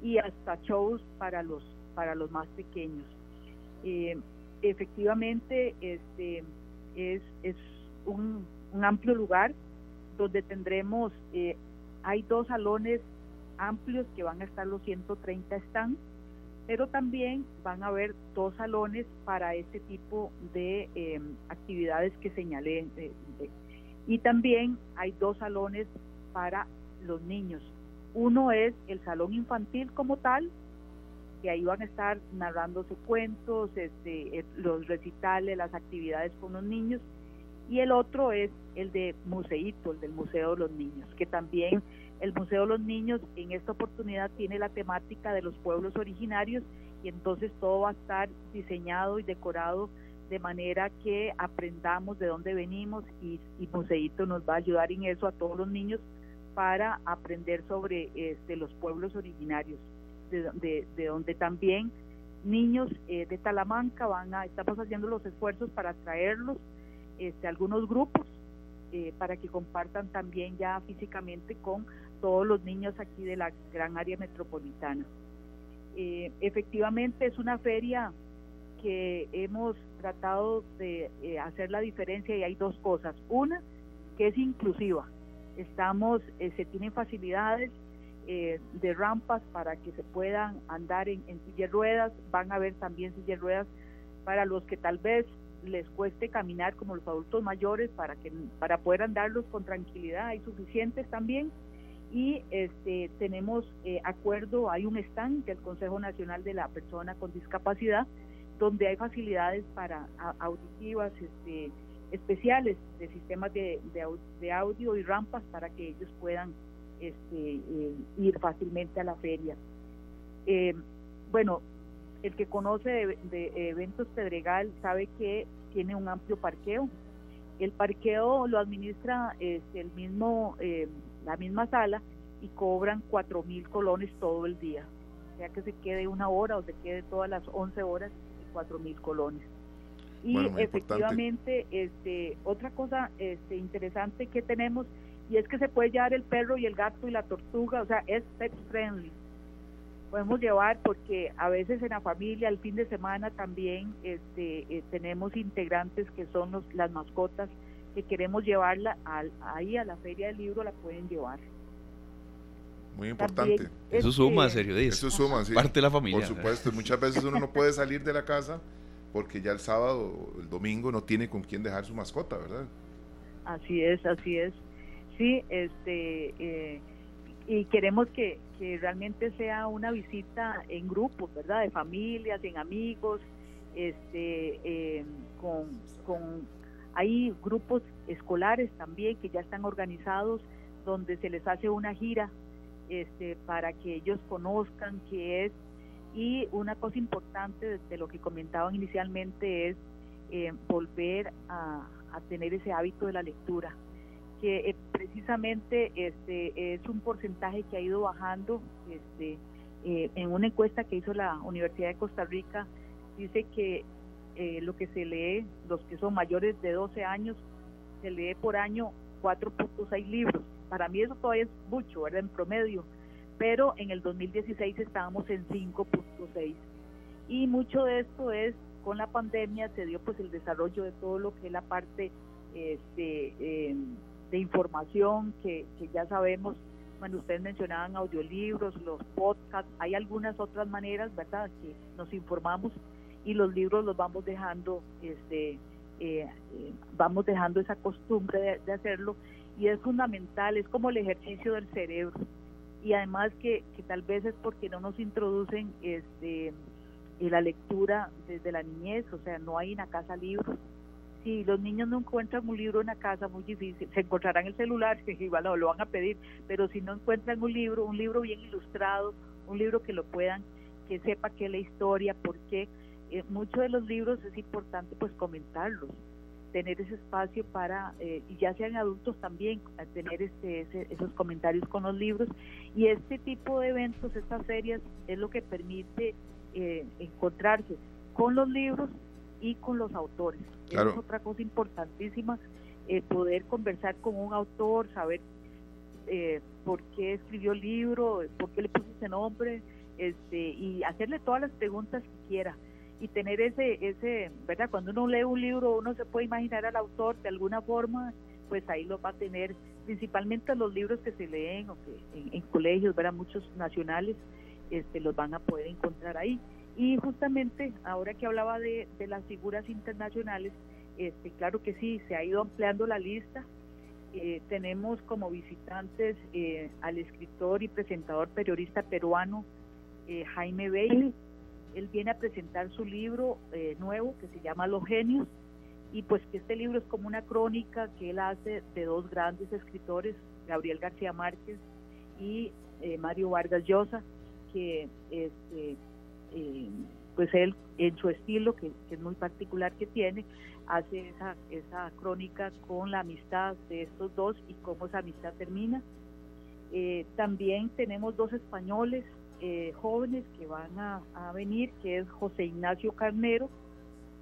y hasta shows para los, para los más pequeños. Eh, efectivamente, este es, es un, amplio lugar donde tendremos, eh, hay dos salones amplios que van a estar los 130 stands, pero también van a haber dos salones para este tipo de eh, actividades que señalé, y también hay dos salones para los niños. Uno es el salón infantil como tal, que ahí van a estar narrándose cuentos, este, eh, los recitales, las actividades con los niños. Y el otro es el de Museito, el del Museo de los Niños, que también el Museo de los Niños en esta oportunidad tiene la temática de los pueblos originarios y entonces todo va a estar diseñado y decorado de manera que aprendamos de dónde venimos y, y Museito nos va a ayudar en eso a todos los niños para aprender sobre este, los pueblos originarios, de, de, donde también niños eh, de Talamanca van a, estamos haciendo los esfuerzos para traerlos, este, algunos grupos, eh, para que compartan también ya físicamente con todos los niños aquí de la gran área metropolitana. Eh, efectivamente es una feria que hemos tratado de eh, hacer la diferencia y hay dos cosas. Una, que es inclusiva. Estamos, eh, se tienen facilidades de rampas para que se puedan andar en, en ruedas. Van a haber también sillas ruedas para los que tal vez les cueste caminar como los adultos mayores para que para poder andarlos con tranquilidad hay suficientes también y este tenemos acuerdo hay un stand del Consejo Nacional de la Persona con Discapacidad donde hay facilidades para auditivas este, especiales de sistemas de, de, audio y rampas para que ellos puedan este, eh, ir fácilmente a la feria. Eh, bueno, el que conoce de, eventos Pedregal sabe que tiene un amplio parqueo. El parqueo lo administra el mismo, eh, la misma sala y cobran cuatro mil colones todo el día. O sea que se quede una hora o se quede todas las 11 horas y cuatro mil colones. Y efectivamente, este, otra cosa este, interesante que tenemos y es que se puede llevar el perro y el gato y la tortuga, o sea, es pet friendly. Podemos llevar porque a veces en la familia, el fin de semana también este, eh, tenemos integrantes que son los, las mascotas que queremos llevarla al, ahí a la feria del libro, la pueden llevar. Muy importante. Eso suma, serio. Eso suma, sí. Parte de la familia. Por supuesto, muchas veces uno no puede salir de la casa porque ya el sábado o el domingo no tiene con quién dejar su mascota, ¿verdad? Así es, así es. Sí, este, eh, y queremos que, que, realmente sea una visita en grupos, ¿verdad? De familias, en amigos, este, eh, con, con, hay grupos escolares también que ya están organizados donde se les hace una gira este, para que ellos conozcan qué es y una cosa importante de, lo que comentaban inicialmente es eh, volver a, tener ese hábito de la lectura, que eh, precisamente este, es un porcentaje que ha ido bajando. Este, eh, en una encuesta que hizo la Universidad de Costa Rica, dice que lo que se lee, los que son mayores de 12 años, se lee por año 4.6 libros. Para mí eso todavía es mucho, ¿verdad? En promedio pero en el 2016 estábamos en 5.6. Y mucho de esto es con la pandemia se dio pues el desarrollo de todo lo que es la parte este, em, de información que, que ya sabemos, bueno, ustedes mencionaban audiolibros, los podcasts, hay algunas otras maneras, ¿verdad?, que nos informamos y los libros los vamos dejando, este, eh, eh, vamos dejando esa costumbre de, hacerlo y es fundamental, es como el ejercicio del cerebro y además que, que tal vez es porque no nos introducen este la lectura desde la niñez, o sea, no hay en la casa libros. Si los niños no encuentran un libro en la casa, muy difícil, se encontrarán el celular, que igual lo, van a pedir, pero si no encuentran un libro, un libro bien ilustrado, un libro que lo puedan, que sepa qué es la historia, por qué, eh, muchos de los libros es importante pues comentarlos tener ese espacio para, eh, y ya sean adultos también, tener este, esos comentarios con los libros. Y este tipo de eventos, estas ferias, es lo que permite eh, encontrarse con los libros y con los autores. Es otra cosa importantísima, eh, poder conversar con un autor, saber por qué escribió el libro, por qué le puso ese nombre, este, y hacerle todas las preguntas que quiera y tener ese, ese, ¿verdad? Cuando uno lee un libro, uno se puede imaginar al autor de alguna forma, pues ahí lo va a tener, principalmente los libros que se leen o que en, colegios, ¿verdad? Muchos nacionales, este, los van a poder encontrar ahí. Y justamente, ahora que hablaba de, de las figuras internacionales, este, claro que sí, se ha ido ampliando la lista. Eh, tenemos como visitantes eh, al escritor y presentador periodista peruano eh, Jaime Bailey, él viene a presentar su libro nuevo que se llama Los Genios. Y pues que este libro es como una crónica que él hace de dos grandes escritores, Gabriel García Márquez y Mario Vargas Llosa, que este, eh, pues él en su estilo, que, es muy particular que tiene, hace esa, esa crónica con la amistad de estos dos y cómo esa amistad termina. también tenemos dos españoles, eh, jóvenes que van a, venir, que es José Ignacio Carnero.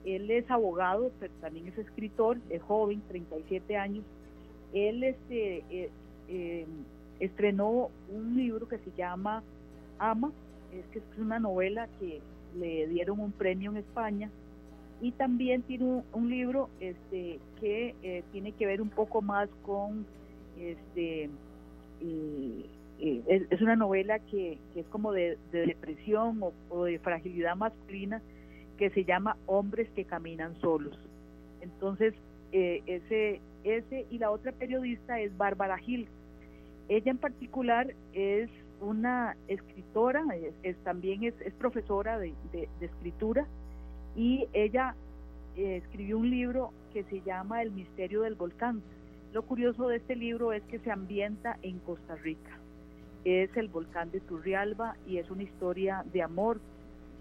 Él es abogado, pero también es escritor, es joven, 37 años. Él este, eh, eh, estrenó un libro que se llama Ama, es que es una novela que le dieron un premio en España y también tiene un, libro este que tiene que ver un poco más con este eh, es, una novela que, es como de, depresión o, de fragilidad masculina que se llama Hombres que caminan solos. Entonces, eh, ese, ese y la otra periodista es Bárbara Gil. Ella en particular es una escritora, es, también es, profesora de, escritura y ella eh, escribió un libro que se llama El misterio del volcán. Lo curioso de este libro es que se ambienta en Costa Rica es el volcán de Turrialba y es una historia de amor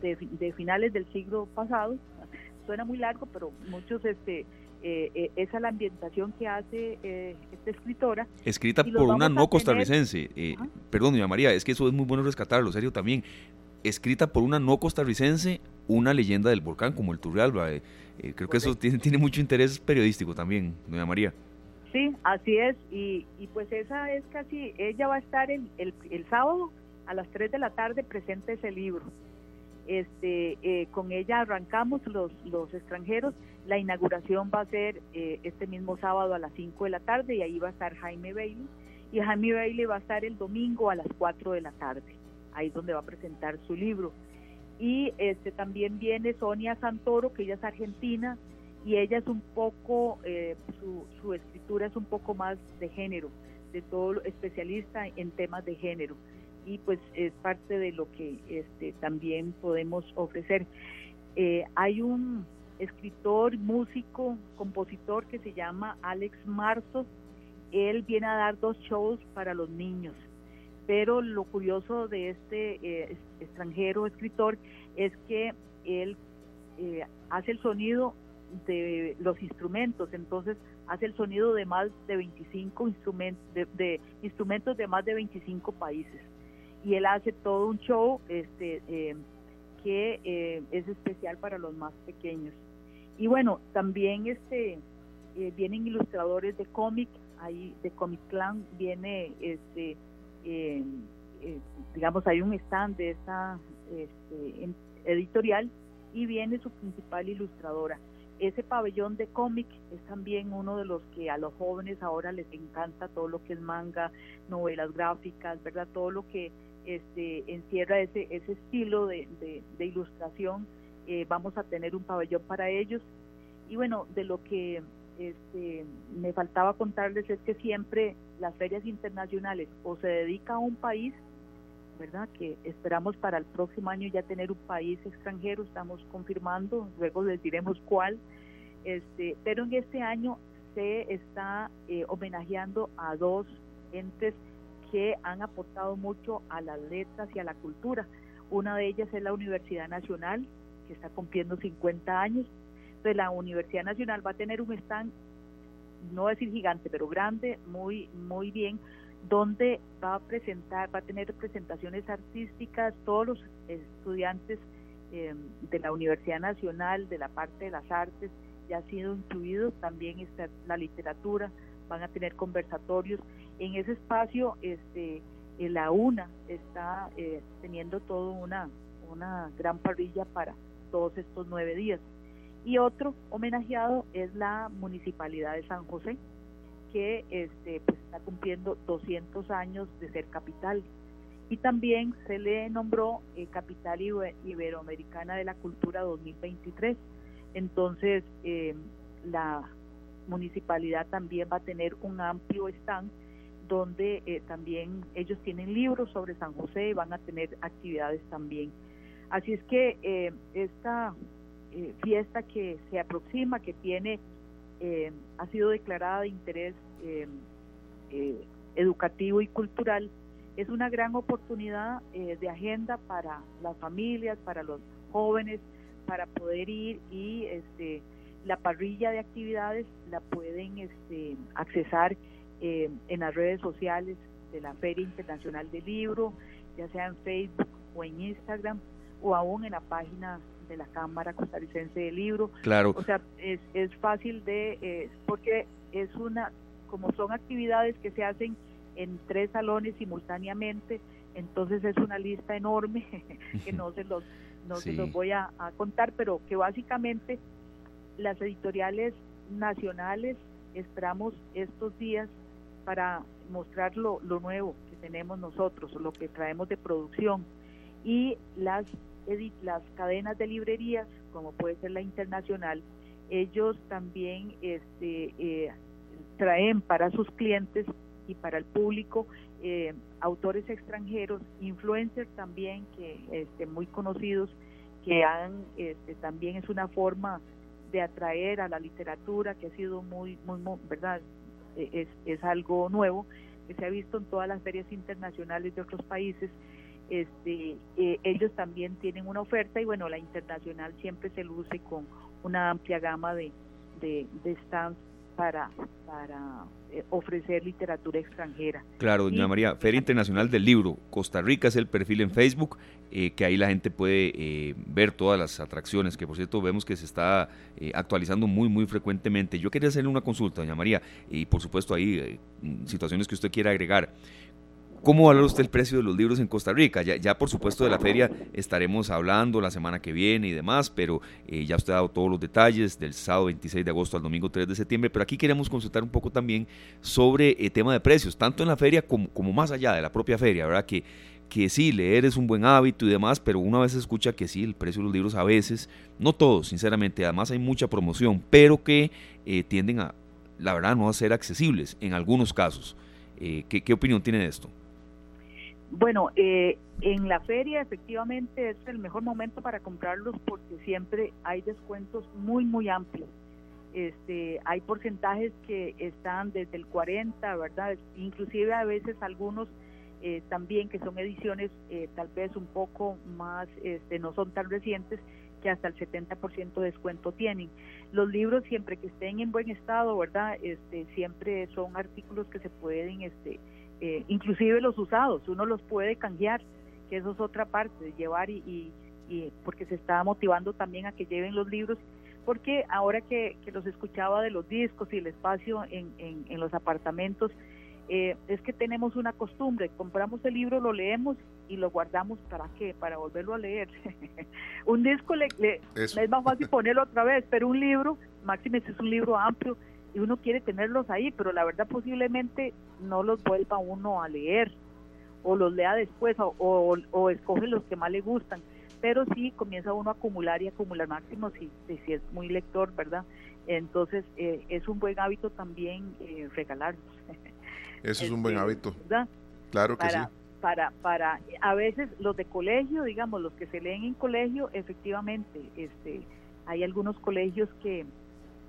de, de finales del siglo pasado. Suena muy largo, pero muchos este, eh, eh, esa es la ambientación que hace eh, esta escritora. Escrita por una no costarricense. perdón, doña María, es que eso es muy bueno rescatarlo, serio también. Escrita por una no costarricense, una leyenda del volcán como el Turrialba. creo que eso tiene, tiene mucho interés periodístico también, doña María. Sí, así es. Y, y pues esa es casi, ella va a estar el, el, el sábado a las 3 de la tarde, presenta ese libro. Este, con ella arrancamos los, los extranjeros. La inauguración va a ser eh, este mismo sábado a las 5 de la tarde y ahí va a estar Jaime Bailey. Y Jaime Bailey va a estar el domingo a las 4 de la tarde. Ahí donde va a presentar su libro. Y este también viene Sonia Santoro, que ella es argentina, y ella es un poco, eh, su, su escritura es un poco más de género, de todo especialista en temas de género y pues es parte de lo que este, también podemos ofrecer. Eh, hay un escritor, músico, compositor que se llama Alex Marzo. Él viene a dar dos shows para los niños. Pero lo curioso de este eh, extranjero escritor es que él eh, hace el sonido de los instrumentos, entonces hace el sonido de más de 25 instrumentos, de instrumentos de más de 25 países y él hace todo un show este eh, que eh, es especial para los más pequeños y bueno también este eh, vienen ilustradores de cómic ahí de Comic Clan viene este digamos hay un stand de esta este, editorial y viene su principal ilustradora ese pabellón de cómic es también uno de los que a los jóvenes ahora les encanta todo lo que es manga, novelas gráficas, ¿verdad? Todo lo que este, encierra ese, ese estilo de, ilustración. Eh, vamos a tener un pabellón para ellos. Y bueno, de lo que este, me faltaba contarles es que siempre las ferias internacionales o se dedica a un país, ¿verdad? Que esperamos para el próximo año ya tener un país extranjero, estamos confirmando, luego les diremos cuál, este, pero en este año se está eh, homenajeando a dos entes que han aportado mucho a las letras y a la cultura. Una de ellas es la Universidad Nacional, está cumpliendo 50 años. Entonces la Universidad Nacional va a tener un stand, no decir gigante, pero grande, muy, muy bien, donde va a presentar, va a tener presentaciones artísticas, todos los estudiantes eh, de la Universidad Nacional, de la parte de las artes, ya han sido incluidos, también está la literatura, van a tener conversatorios en ese espacio este eh, la UNA está eh, teniendo toda una, una gran parrilla para todos estos nueve días. Y otro homenajeado es la Municipalidad de San José, que este, pues, está cumpliendo 200 años de ser capital. Y también se le nombró eh, Capital Iberoamericana de la Cultura 2023. Entonces, la municipalidad también va a tener un amplio stand donde eh, también ellos tienen libros sobre San José y van a tener actividades también. Así es que eh, esta eh, fiesta que se aproxima, que tiene, ha sido declarada de interés educativo y cultural, es una gran oportunidad de agenda para las familias, para los jóvenes, para poder ir y este, la parrilla de actividades la pueden este, accesar eh, en las redes sociales de la Feria Internacional del Libro, ya sea en Facebook o en Instagram, o aún en la página de la Cámara Costarricense del Libro. Claro. O sea, es, es fácil de, eh, porque es una, como son actividades que se hacen en tres salones simultáneamente, entonces es una lista enorme que no se los, no se los voy a, a contar, pero que básicamente las editoriales nacionales esperamos estos días para mostrar lo, nuevo que tenemos nosotros, lo que traemos de producción. Y las, las cadenas de librerías, como puede ser la internacional, ellos también este, eh, traen para sus clientes y para el público eh, autores extranjeros, influencers también, que este, muy conocidos, que han, este, también es una forma de atraer a la literatura que ha sido muy, muy, muy ¿verdad? Es, es algo nuevo, que se ha visto en todas las ferias internacionales de otros países, este, eh, ellos también tienen una oferta y bueno, la internacional siempre se luce con una amplia gama de, de, stands para, para eh, ofrecer literatura extranjera. Claro, doña María, Feria Internacional del Libro, Costa Rica es el perfil en Facebook, eh, que ahí la gente puede ver todas las atracciones, que por cierto vemos que se está actualizando muy, muy frecuentemente. Yo quería hacerle una consulta, doña María, y por supuesto ahí situaciones que usted quiera agregar. ¿Cómo valora usted el precio de los libros en Costa Rica? Ya, por supuesto de la feria estaremos hablando la semana que viene y demás, pero eh, ya usted ha dado todos los detalles del sábado 26 de agosto al domingo 3 de septiembre, pero aquí queremos consultar un poco también sobre el eh, tema de precios, tanto en la feria como, más allá de la propia feria, ¿verdad? Que, que sí, leer es un buen hábito y demás, pero una vez escucha que sí, el precio de los libros a veces, no todos, sinceramente, además hay mucha promoción, pero que eh, tienden a, la verdad, no a ser accesibles en algunos casos. ¿qué, ¿Qué opinión tiene de esto? Bueno, eh, en la feria efectivamente es el mejor momento para comprarlos porque siempre hay descuentos muy, muy amplios. Este, hay porcentajes que están desde el 40, ¿verdad? Inclusive a veces algunos eh, también que son ediciones eh, tal vez un poco más, este, no son tan recientes, que hasta el 70% de descuento tienen. Los libros siempre que estén en buen estado, ¿verdad? Este, siempre son artículos que se pueden este, eh, inclusive los usados, uno los puede canjear, que eso es otra parte, de llevar y, y, porque se está motivando también a que lleven los libros, porque ahora que, los escuchaba de los discos y el espacio en, en, los apartamentos, eh, es que tenemos una costumbre, compramos el libro, lo leemos y lo guardamos para qué, para volverlo a leer. un disco le, es más fácil ponerlo otra vez, pero un libro, máximo es un libro amplio, y uno quiere tenerlos ahí, pero la verdad posiblemente no los vuelva uno a leer o los lea después o, o, escoge los que más le gustan, pero sí comienza uno a acumular y acumular máximo si, si es muy lector, ¿verdad? Entonces eh, es un buen hábito también eh, regalarlos. Eso es un buen este, hábito. ¿verdad? Claro que sí. Para, para, a veces los de colegio, digamos, los que se leen en colegio, efectivamente, este, hay algunos colegios que,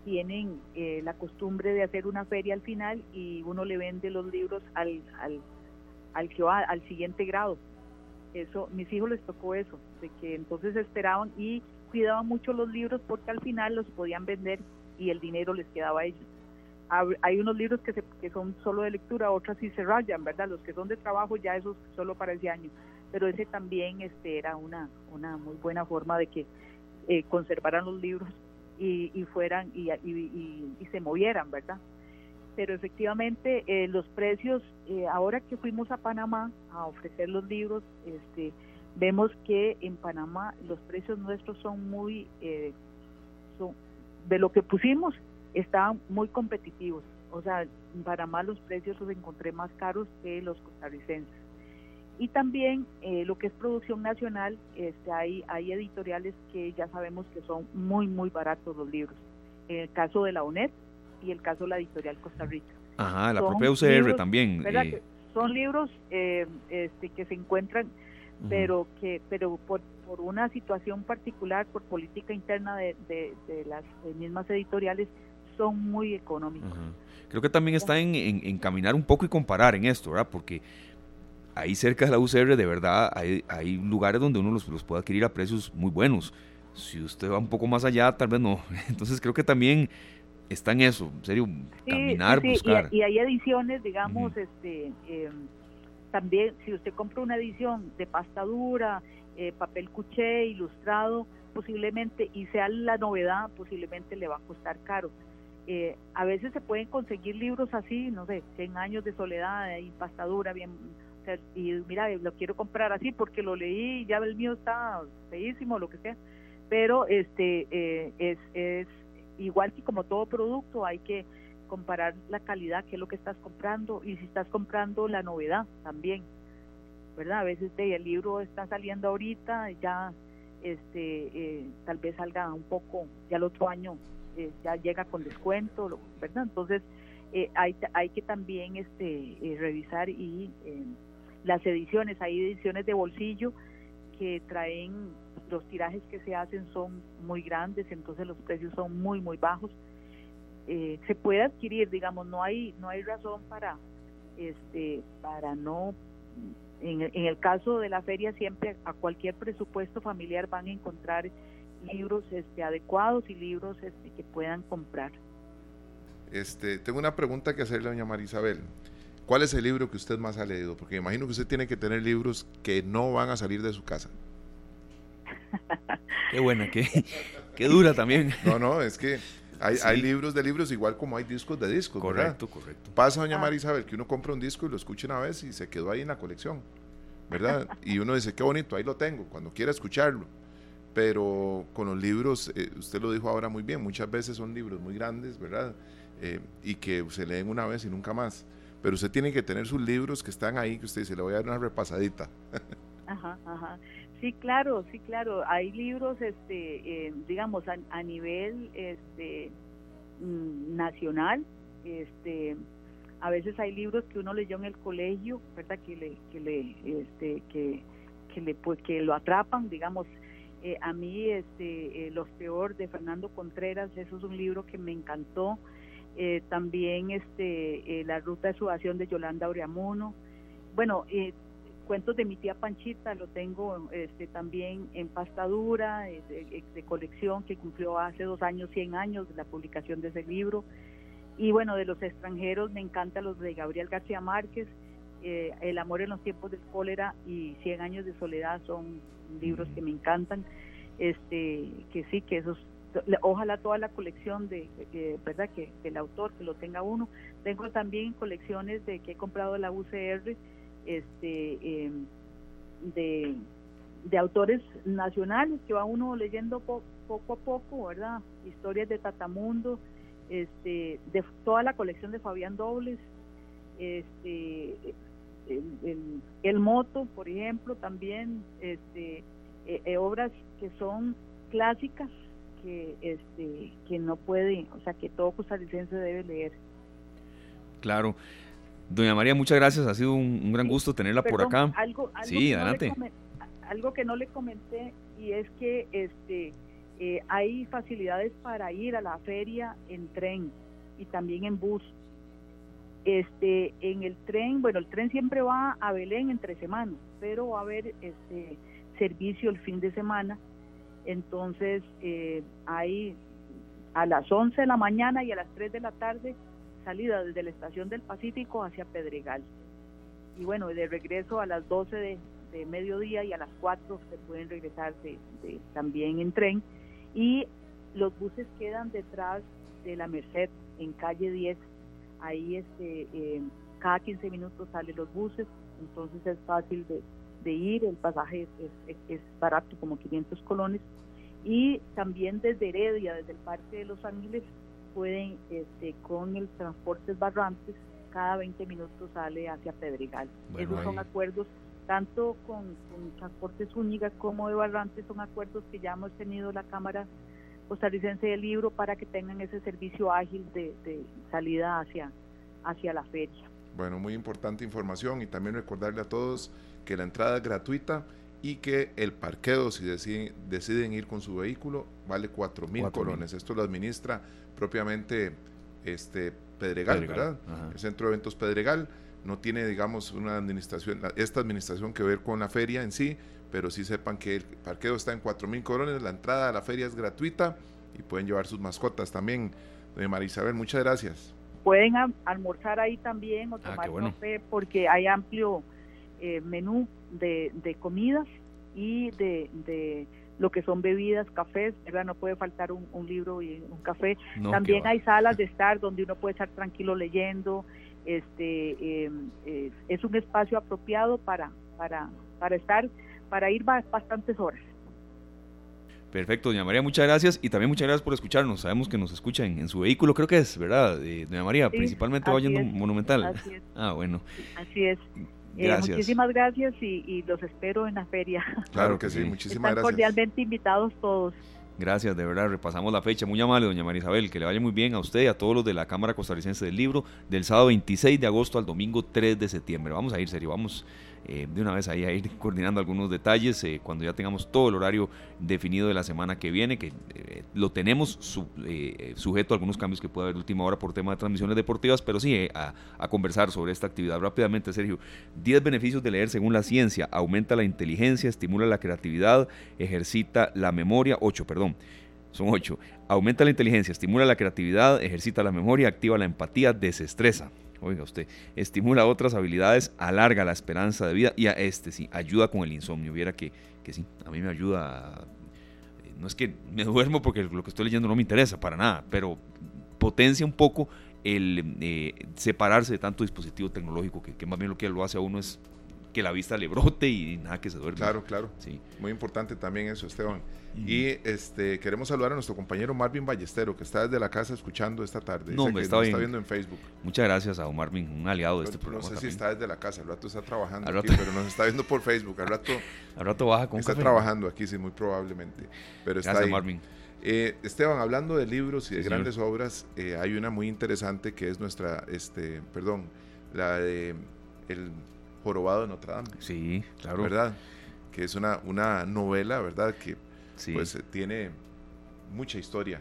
tienen eh, la costumbre de hacer una feria al final y uno le vende los libros al, al, al que va al siguiente grado. Eso, mis hijos les tocó eso, de que entonces esperaban y cuidaban mucho los libros porque al final los podían vender y el dinero les quedaba a ellos. Hay unos libros que, se, que son solo de lectura, otras sí se rayan, ¿verdad? Los que son de trabajo ya esos solo para ese año. Pero ese también este, era una, una muy buena forma de que eh, conservaran los libros y, fueran y, y, se movieran, ¿verdad? Pero efectivamente eh, los precios, eh, ahora que fuimos a Panamá a ofrecer los libros, este, vemos que en Panamá los precios nuestros son muy, eh, son, de lo que pusimos, estaban muy competitivos. O sea, en Panamá los precios los encontré más caros que los costarricenses y también eh, lo que es producción nacional, este, hay, hay editoriales que ya sabemos que son muy, muy baratos los libros. En el caso de la UNED y el caso de la editorial Costa Rica. Ajá, la propia UCR también. Eh. Son libros eh, este, que se encuentran, pero que pero por, por una situación particular, por política interna de, de, las mismas editoriales, son muy económicos. Creo que también está en, en, en, caminar un poco y comparar en esto, ¿verdad? Porque ahí cerca de la UCR de verdad hay, hay lugares donde uno los, los, puede adquirir a precios muy buenos. Si usted va un poco más allá, tal vez no. Entonces creo que también está en eso, en serio, caminar, buscar. Y, hay ediciones, digamos, este em, también si usted compra una edición de pasta dura, eh, papel cuché, ilustrado, posiblemente, y sea la novedad, posiblemente le va a costar caro. Eh, a veces se pueden conseguir libros así, no sé, 100 años de soledad y pasta dura, bien y mira, lo quiero comprar así porque lo leí, ya el mío está feísimo, lo que sea, pero este eh, es, es igual que como todo producto, hay que comparar la calidad, qué es lo que estás comprando y si estás comprando la novedad también, ¿verdad? A veces el libro está saliendo ahorita, ya este eh, tal vez salga un poco, ya el otro año eh, ya llega con descuento, ¿verdad? Entonces hay, hay que también este revisar y las ediciones, hay ediciones de bolsillo que traen, los tirajes que se hacen son muy grandes, entonces los precios son muy, muy bajos. Eh, se puede adquirir, digamos, no hay, no hay razón para, este, para no, en, en el caso de la feria siempre a cualquier presupuesto familiar van a encontrar libros este, adecuados y libros este, que puedan comprar. Este, tengo una pregunta que hacerle a doña María Isabel. ¿Cuál es el libro que usted más ha leído? Porque imagino que usted tiene que tener libros que no van a salir de su casa. qué buena, qué, qué dura también. No, no, es que hay, hay, libros de libros igual como hay discos de discos. Correcto, correcto. Pasa, doña ah. María Isabel, que uno compra un disco y lo escucha una vez y se quedó ahí en la colección, ¿verdad? y uno dice, qué bonito, ahí lo tengo, cuando quiera escucharlo. Pero con los libros, eh, usted lo dijo ahora muy bien, muchas veces son libros muy grandes, ¿verdad? Eh, y que se leen una vez y nunca más. Pero usted tiene que tener sus libros que están ahí, que usted dice, le voy a dar una repasadita. Ajá, ajá. Sí, claro, sí, claro. Hay libros, este, eh, digamos, a, nivel este, mm, nacional. Este, a veces hay libros que uno leyó en el colegio, ¿verdad? Que le, que le, este, que, que le, pues, que lo atrapan, digamos. Eh, a mí, este, Los Peor de Fernando Contreras, eso es un libro que me encantó. Eh, también este eh, la ruta de sudación de Yolanda Oriamuno. Bueno, eh, cuentos de mi tía Panchita lo tengo este, también en pastadura de, de, colección que cumplió hace dos años, 100 años de la publicación de ese libro. Y bueno, de los extranjeros me encantan los de Gabriel García Márquez, El amor en los tiempos del cólera y 100 años de soledad son libros que me encantan. Este, que sí, que esos ojalá toda la colección de, verdad que, el autor que lo tenga uno. Tengo también colecciones de que he comprado de la UCR este em, de, de autores nacionales que va uno leyendo poco a poco verdad historias de Tatamundo este de toda la colección de Fabián Dobles este el, el, moto por ejemplo también este eh, eh, obras que son clásicas que este que no puede, o sea, que todo costarricense debe leer. Claro. Doña María, muchas gracias, ha sido un, gran gusto tenerla por acá. Algo, sí, adelante. algo que no le comenté y es que este eh, hay facilidades para ir a la feria en tren y también en bus. Este, en el tren, bueno, el tren siempre va a Belén entre semanas, pero va a haber este servicio el fin de semana entonces, eh, hay a las 11 de la mañana y a las 3 de la tarde salida desde la estación del Pacífico hacia Pedregal. Y bueno, de regreso a las 12 de, mediodía y a las 4 se pueden regresar también en tren. Y los buses quedan detrás de la Merced, en calle 10. Ahí este, eh, cada 15 minutos salen los buses, entonces es fácil de, de ir, el pasaje es, es, barato, como 500 colones, y también desde Heredia, desde el Parque de Los Ángeles, pueden, este, con el transporte Barrantes, cada 20 minutos sale hacia Pedregal. Esos son acuerdos, tanto con, Transportes Única como de Barrantes, son acuerdos que ya hemos tenido la Cámara costarricense del libro para que tengan ese servicio ágil de, de salida hacia, hacia la feria. Bueno, muy importante información y también recordarle a todos que la entrada es gratuita y que el parqueo, si deciden, deciden ir con su vehículo, vale 4 mil colones. Esto lo administra propiamente este Pedregal, ¿verdad? El Centro de Eventos Pedregal no tiene, digamos, una administración, esta administración que ver con la feria en sí, pero sí sepan que el parqueo está en 4 mil colones, la entrada a la feria es gratuita y pueden llevar sus mascotas también. Doña María Isabel, muchas gracias. Pueden almorzar ahí también o ah, tomar café porque hay amplio eh, menú de, de, comidas y de, de, lo que son bebidas, cafés, ¿verdad? No puede faltar un, libro y un café. También hay salas de estar donde uno puede estar tranquilo leyendo. Este em, es un espacio apropiado para, para, para estar, para ir bastantes horas. Perfecto, doña María, muchas gracias y también muchas gracias por escucharnos. Sabemos que nos escuchan en, su vehículo, creo que es, ¿verdad? Eh, doña María, principalmente va yendo Monumental. Así es. Ah, bueno. Así es. Eh, muchísimas gracias y, los espero en la feria. Claro que sí, muchísimas Están cordialmente invitados todos. Gracias, de verdad, repasamos la fecha. Muy amable, doña María Isabel. Que le vaya muy bien a usted y a todos los de la Cámara Costarricense del Libro, del sábado 26 de agosto al domingo 3 de septiembre. Vamos a ir, serio, vamos eh, de una vez ahí a ir coordinando algunos detalles eh, cuando ya tengamos todo el horario definido de la semana que viene, que lo tenemos sujeto a algunos cambios que puede haber última hora por tema de transmisiones deportivas, pero sí a, a conversar sobre esta actividad rápidamente, Sergio. 10 beneficios de leer según la ciencia, aumenta la inteligencia, estimula la creatividad, ejercita la memoria, 8, perdón son ocho. Aumenta la inteligencia, estimula la creatividad, ejercita la memoria, activa la empatía, desestresa. Oiga usted, estimula otras habilidades, alarga la esperanza de vida y a este sí, ayuda con el insomnio. Viera que, que sí, a mí me ayuda. Eh, no es que me duermo porque lo que estoy leyendo no me interesa para nada, pero potencia un poco el eh, separarse de tanto dispositivo tecnológico que, que, más bien lo que lo hace a uno es que la vista le brote y nada que se duerme. Claro, claro. Sí. Muy importante también eso, Esteban. Y este queremos saludar a nuestro compañero Marvin Ballestero, que está desde la casa escuchando esta tarde. No, me está, viendo en Facebook. Muchas gracias a Marvin, un aliado de este programa. No sé si está desde la casa, al rato está trabajando aquí, pero nos está viendo por Facebook. Al rato, al rato baja con Está trabajando aquí, sí, muy probablemente. Pero está gracias, Marvin. Eh, Esteban, hablando de libros y de grandes obras, eh, hay una muy interesante que es nuestra, este, perdón, la de El Jorobado de Notre Dame. Sí, claro. ¿Verdad? Que es una, una novela, ¿verdad? Que pues eh, tiene mucha historia.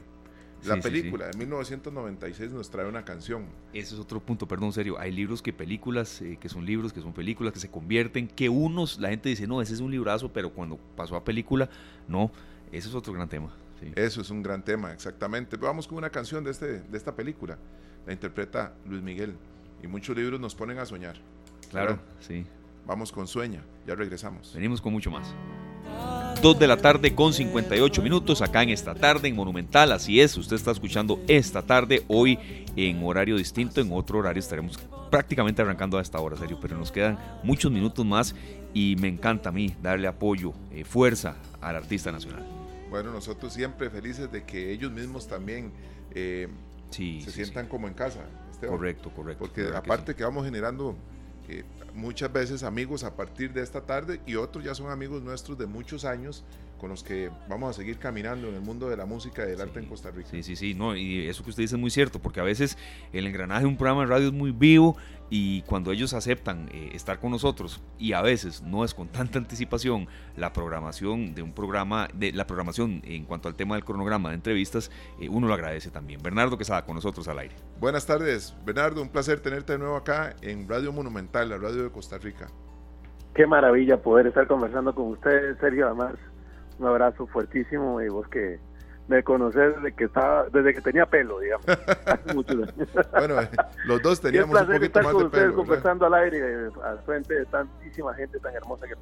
La película de 1996 nos trae una canción. Ese es otro punto, perdón, serio. Hay libros que películas, eh, que son libros, que son películas, que se convierten, que unos, la gente dice, no, ese es un librazo, pero cuando pasó a película, no, ese es otro gran tema. Eso es un gran tema, exactamente. Vamos con una canción de, este, de esta película. La interpreta Luis Miguel. Y muchos libros nos ponen a soñar. Claro, sí. Vamos con Sueña, ya regresamos. Venimos con mucho más. 2 de la tarde con 58 minutos acá en esta tarde en Monumental. Así es, usted está escuchando esta tarde, hoy en horario distinto, en otro horario estaremos prácticamente arrancando a esta hora, serio, pero nos quedan muchos minutos más y me encanta a mí darle apoyo, eh, fuerza al artista nacional. Bueno, nosotros siempre felices de que ellos mismos también eh, se sientan como en casa. Correcto, correcto. Porque aparte que vamos generando muchas veces amigos a partir de esta tarde y otros ya son amigos nuestros de muchos años con los que vamos a seguir caminando en el mundo de la música y del arte en Costa Rica. Sí, sí, sí, no, y eso que usted dice es muy cierto, porque a veces el engranaje de un programa de radio es muy vivo y cuando ellos aceptan eh, estar con nosotros y a veces no es con tanta anticipación la programación de un programa, de la programación en cuanto al tema del cronograma de entrevistas, eh, uno lo agradece también. Bernardo que está con nosotros al aire. Buenas tardes, Bernardo, un placer tenerte de nuevo acá en Radio Monumental, la radio de Costa Rica. Qué maravilla poder estar conversando con ustedes, Sergio, además un abrazo fuertísimo y vos que me conoces desde que estaba, desde que tenía pelo, digamos, hace muchos años. bueno, eh, los dos teníamos un poquito estar más con de ustedes conversando al aire eh, al frente de tantísima gente tan hermosa que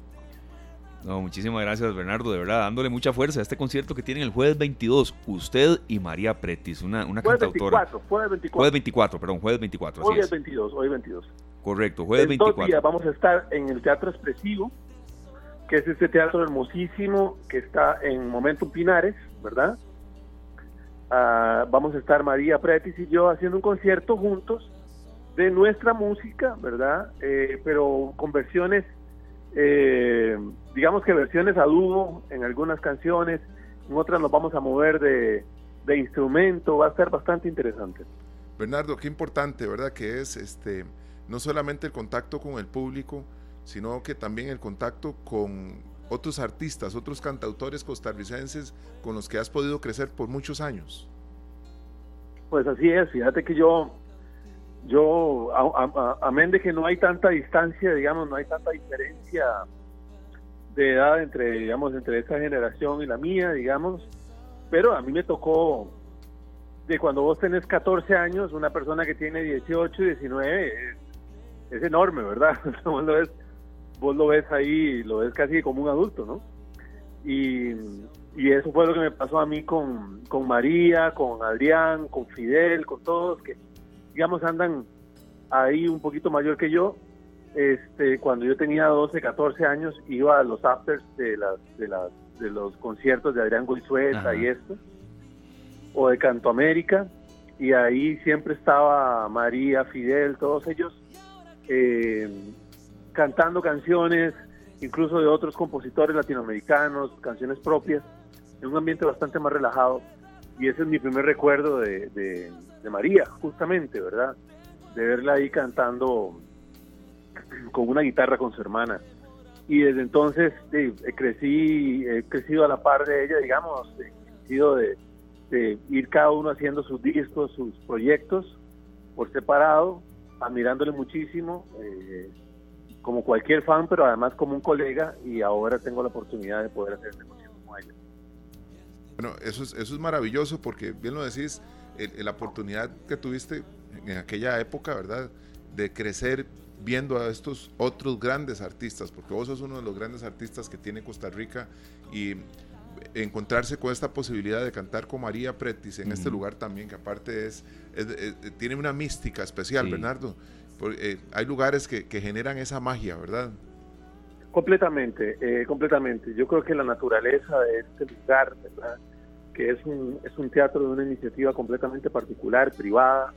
no, muchísimas gracias Bernardo, de verdad, dándole mucha fuerza a este concierto que tienen el jueves 22, usted y María Pretis, una, una jueves cantautora. 24, jueves 24. Jueves 24, perdón, jueves 24. Hoy es 22, hoy 22. Correcto, jueves en 24. Dos días vamos a estar en el Teatro Expresivo, que es este teatro hermosísimo que está en Momento Pinares, ¿verdad? Ah, vamos a estar María Pretis y yo haciendo un concierto juntos de nuestra música, ¿verdad? Eh, pero con versiones, eh, digamos que versiones a dúo en algunas canciones, en otras nos vamos a mover de, de instrumento, va a ser bastante interesante. Bernardo, qué importante, ¿verdad? Que es este no solamente el contacto con el público, sino que también el contacto con otros artistas, otros cantautores costarricenses con los que has podido crecer por muchos años. Pues así es, fíjate que yo, yo, amén de que no hay tanta distancia, digamos, no hay tanta diferencia de edad entre, digamos, entre esta generación y la mía, digamos, pero a mí me tocó de cuando vos tenés 14 años, una persona que tiene 18, 19, es, es enorme, ¿verdad? vos lo ves ahí, lo ves casi como un adulto, ¿no? Y, eso fue lo que me pasó a mí con, con María, con Adrián, con Fidel, con todos, que digamos andan ahí un poquito mayor que yo. Este, cuando yo tenía 12, 14 años, iba a los afters de, las, de, las, de los conciertos de Adrián Goizueta y esto, o de Canto América, y ahí siempre estaba María, Fidel, todos ellos. Eh, cantando canciones, incluso de otros compositores latinoamericanos, canciones propias, en un ambiente bastante más relajado. Y ese es mi primer recuerdo de, María, justamente, ¿verdad? De verla ahí cantando con una guitarra con su hermana. Y desde entonces crecí, he crecido a la par de ella, digamos, el sentido de, ir cada uno haciendo sus discos, sus proyectos por separado, admirándole muchísimo, eh, como cualquier fan, pero además como un colega, y ahora tengo la oportunidad de poder hacer negocio como ella. Bueno, eso es, eso es maravilloso porque, bien lo decís, la oportunidad que tuviste en aquella época, ¿verdad? De crecer viendo a estos otros grandes artistas, porque vos sos uno de los grandes artistas que tiene Costa Rica y encontrarse con esta posibilidad de cantar con María Pretis en este lugar también, que aparte es, tiene una mística especial, Bernardo. Eh, hay lugares que, generan esa magia, ¿verdad? Completamente, eh, completamente. Yo creo que la naturaleza de este lugar, ¿verdad? que es un, es un teatro de una iniciativa completamente particular, privada,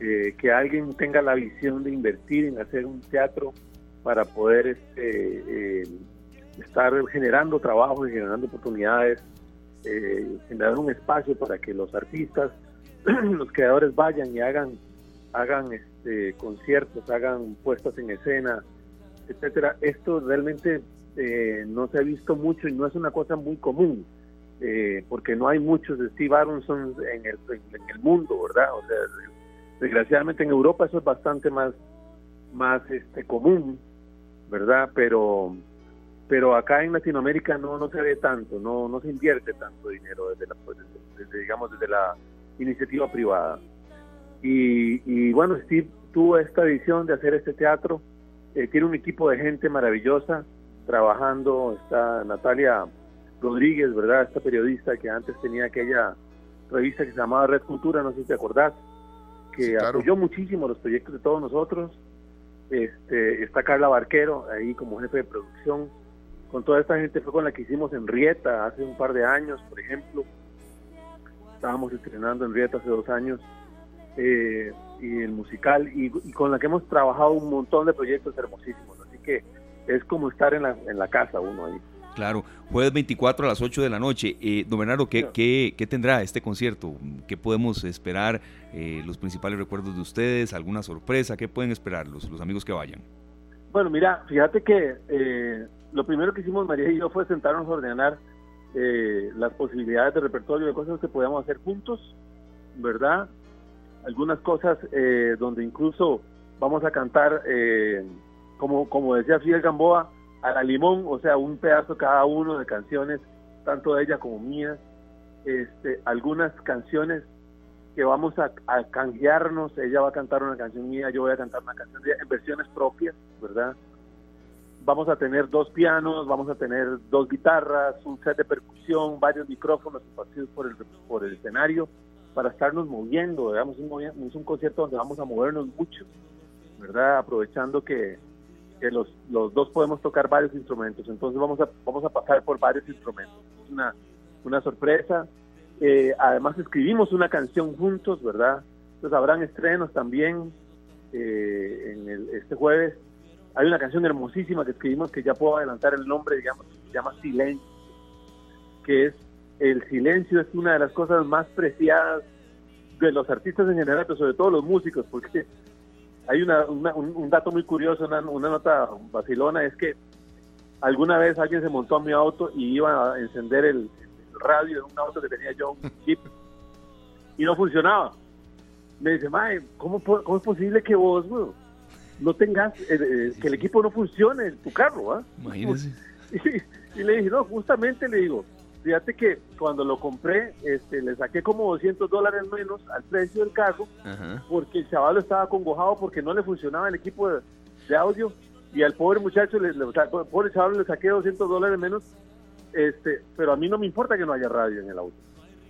eh, que alguien tenga la visión de invertir en hacer un teatro para poder este, estar generando trabajo y generando oportunidades, generar un espacio para que los artistas, los creadores vayan y hagan, hagan este, conciertos, hagan puestas en escena, etcétera. Esto realmente eh, no se ha visto mucho y no es una cosa muy común, eh, porque no hay muchos Steve Aronson en el, en el mundo, ¿verdad? O sea, desgraciadamente en Europa eso es bastante más, más este, común, ¿verdad? Pero pero acá en Latinoamérica no no se ve tanto, no no se invierte tanto dinero desde la pues, desde, digamos desde la iniciativa privada. Y, bueno, Steve tuvo esta visión de hacer este teatro. Eh, tiene un equipo de gente maravillosa trabajando. Está Natalia Rodríguez, ¿verdad? Esta periodista que antes tenía aquella revista que se llamaba Red Cultura, no sé si te acordás, que apoyó muchísimo los proyectos de todos nosotros. Este, está Carla Barquero ahí como jefe de producción. Con toda esta gente fue con la que hicimos en Rieta hace un par de años, por ejemplo. Estábamos estrenando en Rieta hace dos años eh, y el musical, y, con la que hemos trabajado un montón de proyectos hermosísimos. Así que es como estar en la, en la casa uno ahí. Claro, jueves 24 a las 8 de la noche. Eh, don Bernardo, ¿qué, ¿qué, tendrá este concierto? ¿Qué podemos esperar? Eh, ¿Los principales recuerdos de ustedes? ¿Alguna sorpresa? ¿Qué pueden esperar los, los amigos que vayan? Bueno, mira, fíjate que eh, lo primero que hicimos María y yo fue sentarnos a ordenar las posibilidades de repertorio de cosas que podíamos hacer juntos, ¿verdad? Algunas cosas eh, donde incluso vamos a cantar, eh, como, como decía Fidel Gamboa, a la limón, o sea, un pedazo cada uno de canciones, tanto de ella como mías, este, algunas canciones que vamos a, a canjearnos, ella va a cantar una canción mía, yo voy a cantar una canción de en versiones propias, ¿verdad? Vamos a tener dos pianos, vamos a tener dos guitarras, un set de percusión, varios micrófonos partidos por el, por el escenario, para estarnos moviendo, digamos, es un concierto donde vamos a movernos mucho, ¿verdad? Aprovechando que, los, los, dos podemos tocar varios instrumentos, entonces vamos a, vamos a pasar por varios instrumentos. Es una, una sorpresa. Eh, además escribimos una canción juntos, ¿verdad? Entonces habrán estrenos también eh, en el, este jueves. Hay una canción hermosísima que escribimos que ya puedo adelantar el nombre, digamos, se llama Silencio, que es el silencio es una de las cosas más preciadas de los artistas en general, pero sobre todo los músicos, porque hay una, un, dato muy curioso, una, nota vacilona, es que alguna vez alguien se montó a mi auto y iba a encender el, radio de un auto que tenía yo, un Jeep, y no funcionaba. Me dice, Mae, ¿cómo, ¿cómo es posible que vos, no tengas, eh, eh, que el equipo no funcione en tu carro? ¿ah? Imagínese. y le dije, no, justamente le digo, Fíjate que cuando lo compré, este, le saqué como 200 dólares menos al precio del carro, porque el chaval estaba congojado porque no le funcionaba el equipo de, audio y al pobre muchacho, le, le, pobre chaval le saqué 200 dólares menos, este, pero a mí no me importa que no haya radio en el auto.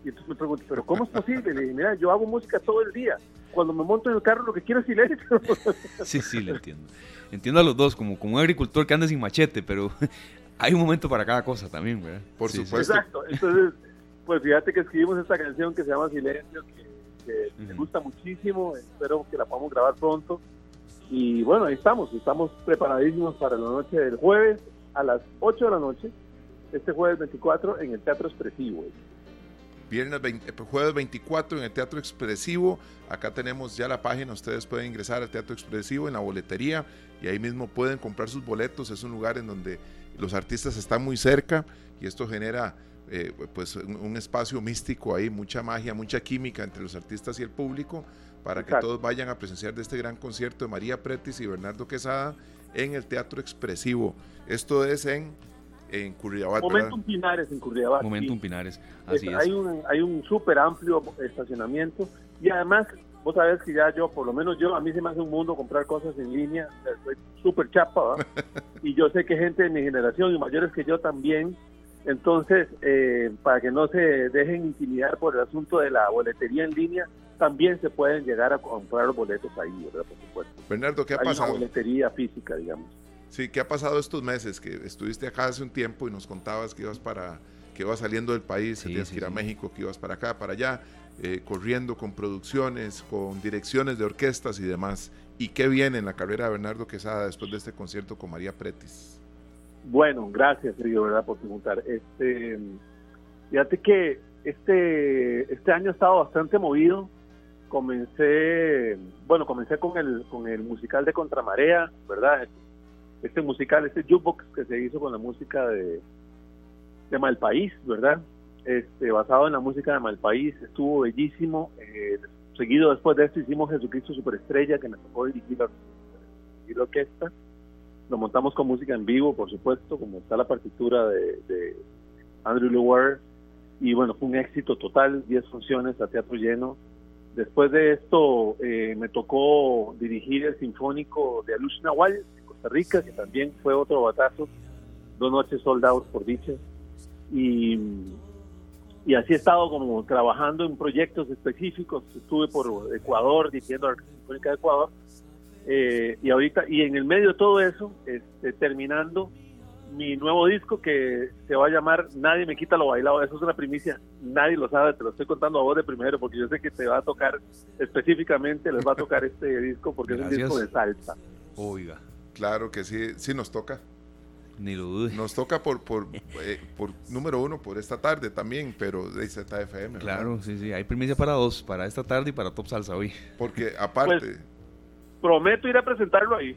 Y entonces me pregunto, ¿pero cómo es posible? Le dije, mira, yo hago música todo el día. Cuando me monto en el carro lo que quiero es silencio. Sí, sí, le entiendo. Entiendo a los dos, como, como un agricultor que anda sin machete, pero hay un momento para cada cosa también, ¿verdad? Por supuesto. Exacto. Entonces, pues fíjate que escribimos esta canción que se llama Silencio, que, me gusta muchísimo. Espero que la podamos grabar pronto. Y bueno, ahí estamos. Estamos preparadísimos para la noche del jueves a las 8 de la noche. Este jueves 24 en el Teatro Expresivo. Viernes jueves 24 en el Teatro Expresivo. Acá tenemos ya la página, ustedes pueden ingresar al Teatro Expresivo en la boletería y ahí mismo pueden comprar sus boletos. Es un lugar en donde los artistas están muy cerca y esto genera eh, pues un, espacio místico ahí, mucha magia, mucha química entre los artistas y el público para que todos vayan a presenciar de este gran concierto de María Pretis y Bernardo Quesada en el Teatro Expresivo. Esto es en, en Curriabat. Momentum Pinares en Curriabat. Momentum Pinares, así es. Hay un, hay un súper amplio estacionamiento y además, vos sabés que ya yo, por lo menos yo, a mí se me hace un mundo comprar cosas en línea, soy súper chapa, y yo sé que gente de mi generación y mayores que yo también, entonces, eh, para que no se dejen intimidar por el asunto de la boletería en línea, también se pueden llegar a comprar los boletos ahí, ¿verdad? Por supuesto. Bernardo, ¿qué ha Hay pasado? Una boletería física, digamos. Sí, ¿qué ha pasado estos meses? Que estuviste acá hace un tiempo y nos contabas que ibas para que ibas saliendo del país, que tenías que ir a México, que ibas para acá, para allá, eh, corriendo con producciones, con direcciones de orquestas y demás. ¿Y qué viene en la carrera de Bernardo Quesada después de este concierto con María Pretis? Bueno, gracias, Sergio, ¿verdad? Por preguntar. Este, fíjate que este, este año ha estado bastante movido comencé, bueno, comencé con el, con el musical de Contramarea, ¿verdad? Este musical, este jukebox que se hizo con la música de, de Malpaís, ¿verdad? Este, basado en la música de Malpaís, estuvo bellísimo. Eh, seguido después de esto hicimos Jesucristo Superestrella, que me tocó dirigir la, dirigir la orquesta. Lo montamos con música en vivo, por supuesto, como está la partitura de, de Andrew Lewar. Y bueno, fue un éxito total, 10 funciones a teatro lleno Después de esto eh, me tocó dirigir el Sinfónico de Alush Nahual de Costa Rica, que también fue otro batazo, dos noches soldados por dicha. Y, y así he estado como trabajando en proyectos específicos. Estuve por Ecuador dirigiendo la Sinfónica de Ecuador. Eh, y ahorita, y en el medio de todo eso, este, terminando mi nuevo disco que se va a llamar Nadie me quita lo bailado. Eso es una primicia. Nadie lo sabe. Te lo estoy contando a vos de primero porque yo sé que te va a tocar específicamente, les va a tocar este disco porque es un disco de salsa. Oiga. Claro que sí, sí nos toca. Ni lo dude. Nos toca por, por, eh, por número uno por esta tarde también, pero de ZFM. Claro, sí, sí. Hay primicia para dos, para esta tarde y para Top Salsa hoy. Porque aparte... Pues, prometo ir a presentarlo ahí.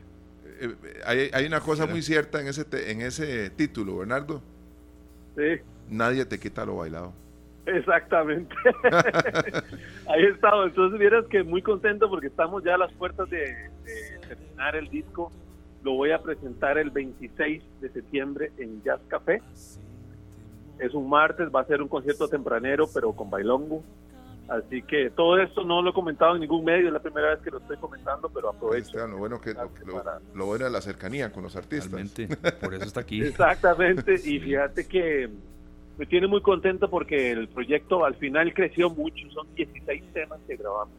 Eh, hay, hay, una cosa muy cierta en ese, te, en ese título, Bernardo. Sí. Nadie te quita lo bailado. Exactamente. Ahí he estado. Entonces, vieras que muy contento porque estamos ya a las puertas de, de, terminar el disco. Lo voy a presentar el 26 de septiembre en Jazz Café. Es un martes, va a ser un concierto tempranero, pero con bailongo. Así que todo esto no lo he comentado en ningún medio, es la primera vez que lo estoy comentando, pero aprovecho. Lo, bueno que, lo, lo, lo, bueno es la cercanía con los artistas. Realmente, por eso está aquí. Exactamente, y fíjate que me tiene muy contento porque el proyecto al final creció mucho, son 16 temas que grabamos.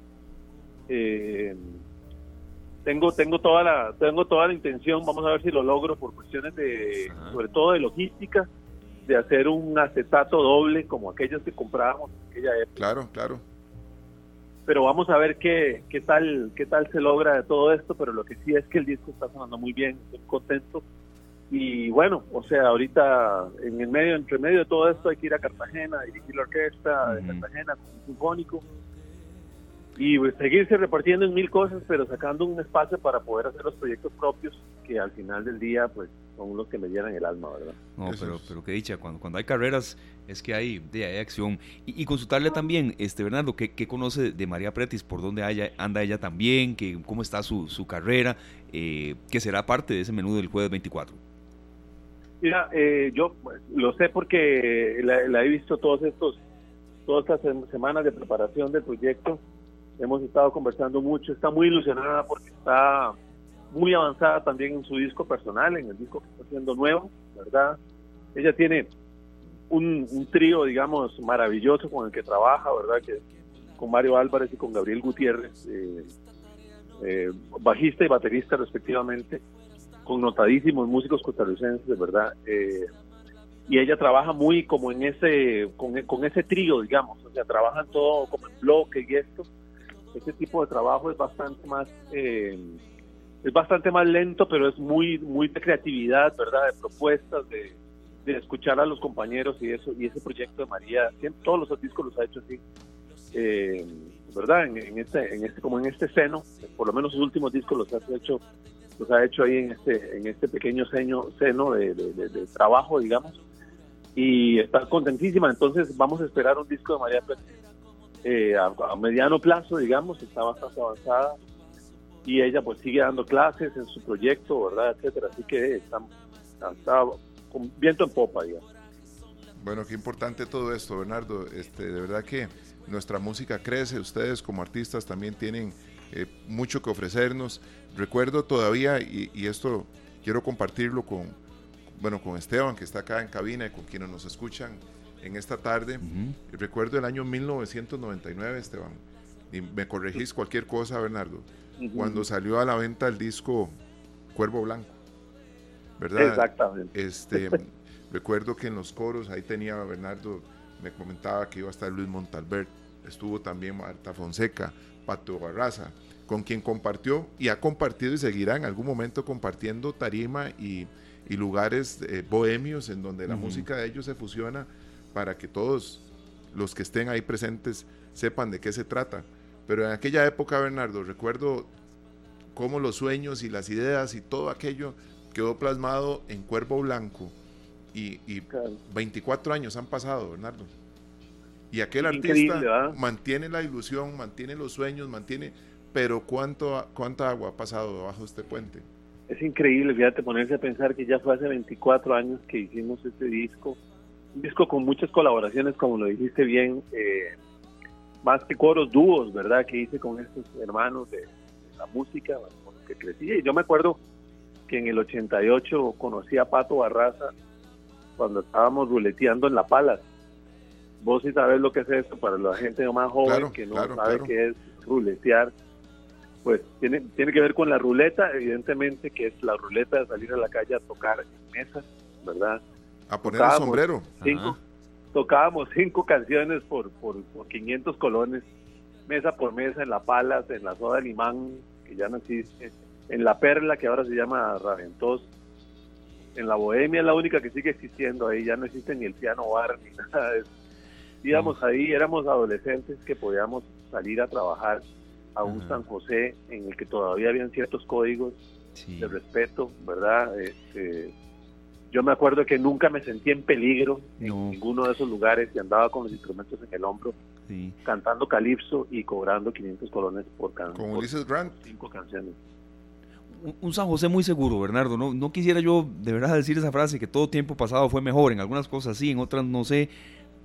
Eh, tengo tengo toda la tengo toda la intención, vamos a ver si lo logro por cuestiones de Ajá. sobre todo de logística de hacer un acetato doble como aquellos que comprábamos en aquella época. Claro, claro. Pero vamos a ver qué, qué tal qué tal se logra de todo esto, pero lo que sí es que el disco está sonando muy bien, estoy contento. Y bueno, o sea, ahorita en el medio, entre medio de todo esto hay que ir a Cartagena, dirigir la orquesta de Cartagena con un sinfónico y pues, seguirse repartiendo en mil cosas, pero sacando un espacio para poder hacer los proyectos propios que al final del día pues son los que me llenan el alma, ¿verdad? No, pero, pero qué dicha, cuando, cuando hay carreras es que hay, de, hay acción. Y, y, consultarle también, este Bernardo, ¿qué, qué conoce de María Pretis? ¿Por dónde haya, anda ella también? ¿Qué, ¿Cómo está su, su carrera? Eh, ¿Qué será parte de ese menú del jueves 24? Mira, eh, yo pues, lo sé porque la, la he visto todos estos, todas estas semanas de preparación del proyecto hemos estado conversando mucho, está muy ilusionada porque está muy avanzada también en su disco personal, en el disco que está haciendo nuevo, ¿verdad? Ella tiene un, trío, digamos, maravilloso con el que trabaja, ¿verdad? Que con Mario Álvarez y con Gabriel Gutiérrez, eh, eh, bajista y baterista respectivamente, con notadísimos músicos costarricenses, ¿verdad? Eh, y ella trabaja muy como en ese, con, con ese trío, digamos, o sea, trabajan todo como en bloque y esto ese tipo de trabajo es bastante más eh, es bastante más lento pero es muy muy de creatividad verdad de propuestas de, de escuchar a los compañeros y eso y ese proyecto de María, siempre, todos los discos los ha hecho así, eh, ¿verdad? En, este, en este, como en este seno, por lo menos sus últimos discos los ha hecho, los ha hecho ahí en este, en este pequeño seno, seno de, trabajo, digamos, y está contentísima. Entonces vamos a esperar un disco de María Pérez eh, a, mediano plazo, digamos, está bastante avanzada y ella pues sigue dando clases en su proyecto, ¿verdad? Etcétera. Así que está, está con viento en popa, digamos. Bueno, qué importante todo esto, Bernardo. Este, de verdad que nuestra música crece, ustedes como artistas también tienen eh, mucho que ofrecernos. Recuerdo todavía, y, esto quiero compartirlo con, bueno, con Esteban, que está acá en cabina y con quienes nos escuchan en esta tarde. Recuerdo el año 1999, Esteban, y me corregís cualquier cosa, Bernardo, cuando salió a la venta el disco Cuervo Blanco. ¿Verdad? Exactamente. Este, Recuerdo que en los coros ahí tenía Bernardo, me comentaba que iba a estar Luis Montalbert, estuvo también Marta Fonseca, Pato Barraza, con quien compartió y ha compartido y seguirá en algún momento compartiendo tarima y, lugares eh, bohemios en donde la música de ellos se fusiona para que todos los que estén ahí presentes sepan de qué se trata. Pero en aquella época, Bernardo, recuerdo cómo los sueños y las ideas y todo aquello quedó plasmado en Cuervo Blanco y, 24 años han pasado, Bernardo. Y aquel artista mantiene la ilusión, mantiene los sueños, mantiene... Pero ¿cuánto, ¿cuánta agua ha pasado debajo de este puente? Es increíble, fíjate, ponerse a pensar que ya fue hace 24 años que hicimos este disco. Un disco con muchas colaboraciones, como lo dijiste bien, eh, más que coros dúos, ¿verdad? Que hice con estos hermanos de, la música con los que crecí. Y yo me acuerdo que en el 88 conocí a Pato Barraza cuando estábamos ruleteando en La Palas. Vos sí sabes lo que es esto para la gente más joven que no sabe qué es ruletear. Pues tiene, tiene que ver con la ruleta, evidentemente, que es la ruleta de salir a la calle a tocar en mesas, ¿verdad? A poner el sombrero. Cinco, tocábamos cinco canciones por, por, por 500 colones, mesa por mesa, en La Palas, en la Soda Limán, que ya no existe, en La Perla, que ahora se llama Raventos, en la Bohemia es la única que sigue existiendo ahí, ya no existe ni el piano bar ni nada de eso. Íbamos ahí, éramos adolescentes que podíamos salir a trabajar a un San José en el que todavía habían ciertos códigos de respeto, ¿verdad? Este, yo me acuerdo que nunca me sentí en peligro en ninguno de esos lugares y andaba con los instrumentos en el hombro, cantando calipso y cobrando 500 colones por canción. Como dices Grant. Cinco canciones un San José muy seguro, Bernardo. No, no quisiera yo de verdad decir esa frase que todo tiempo pasado fue mejor. En algunas cosas sí, en otras no sé.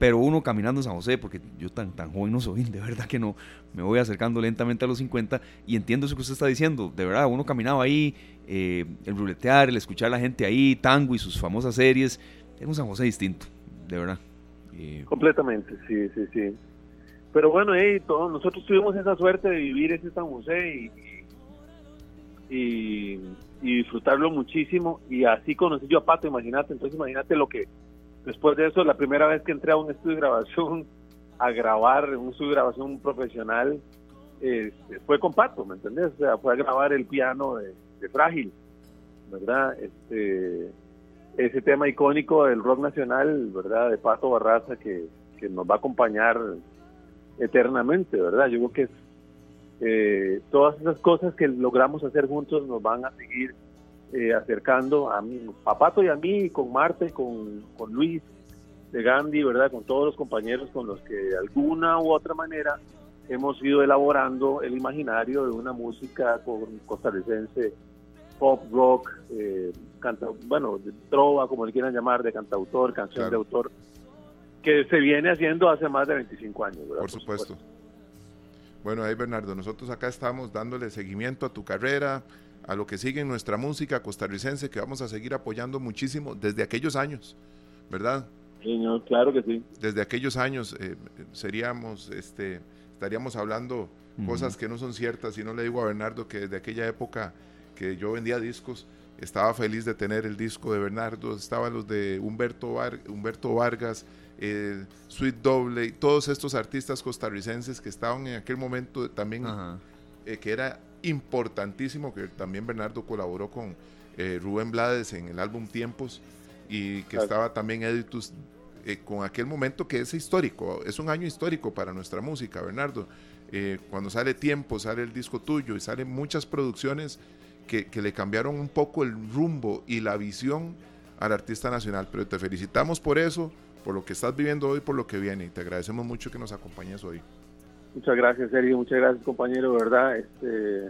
Pero uno caminando en San José, porque yo tan, tan joven no soy, de verdad que no. Me voy acercando lentamente a los 50 y entiendo eso que usted está diciendo. De verdad, uno caminaba ahí, eh, el ruletear, el escuchar a la gente ahí, tango y sus famosas series. Era un San José distinto, de verdad. Eh, Completamente, sí, sí, sí. Pero bueno, todos, nosotros tuvimos esa suerte de vivir ese San José y y, disfrutarlo muchísimo. Y así conocí yo a Pato, imagínate. Entonces, imagínate lo que después de eso, la primera vez que entré a un estudio de grabación, a grabar un estudio de grabación profesional, este, fue con Pato, ¿me entendés? O sea, fue a grabar el piano de, Frágil, ¿verdad? Este, ese tema icónico del rock nacional, ¿verdad? De Pato Barraza, que, que nos va a acompañar eternamente, ¿verdad? Yo creo que eh, todas esas cosas que logramos hacer juntos nos van a seguir eh, acercando a mí, Papato y a mí, con Marte, con, con Luis de Gandhi, ¿verdad? Con todos los compañeros con los que de alguna u otra manera hemos ido elaborando el imaginario de una música costarricense, pop, rock, eh, canta, bueno, de trova, como le quieran llamar, de cantautor, canción de autor, que se viene haciendo hace más de 25 años, Por, supuesto. Bueno, ahí Bernardo, nosotros acá estamos dándole seguimiento a tu carrera, a lo que sigue en nuestra música costarricense, que vamos a seguir apoyando muchísimo desde aquellos años, ¿verdad? Señor, claro que sí. Desde aquellos años eh, seríamos, este, estaríamos hablando cosas que no son ciertas, y no le digo a Bernardo que desde aquella época que yo vendía discos, estaba feliz de tener el disco de Bernardo, estaban los de Humberto, Humberto Vargas, eh, Sweet Doble, y todos estos artistas costarricenses que estaban en aquel momento también, eh, que era importantísimo, que también Bernardo colaboró con eh, Rubén Blades en el álbum Tiempos, y que estaba también Editus eh, con aquel momento que es histórico, es un año histórico para nuestra música, Bernardo. Eh, cuando sale Tiempo, sale el disco tuyo y salen muchas producciones que, que, le cambiaron un poco el rumbo y la visión al artista nacional. Pero te felicitamos por eso, por lo que estás viviendo hoy, por lo que viene y te agradecemos mucho que nos acompañes hoy. Muchas gracias, Sergio. Muchas gracias, compañero. ¿Verdad? Este,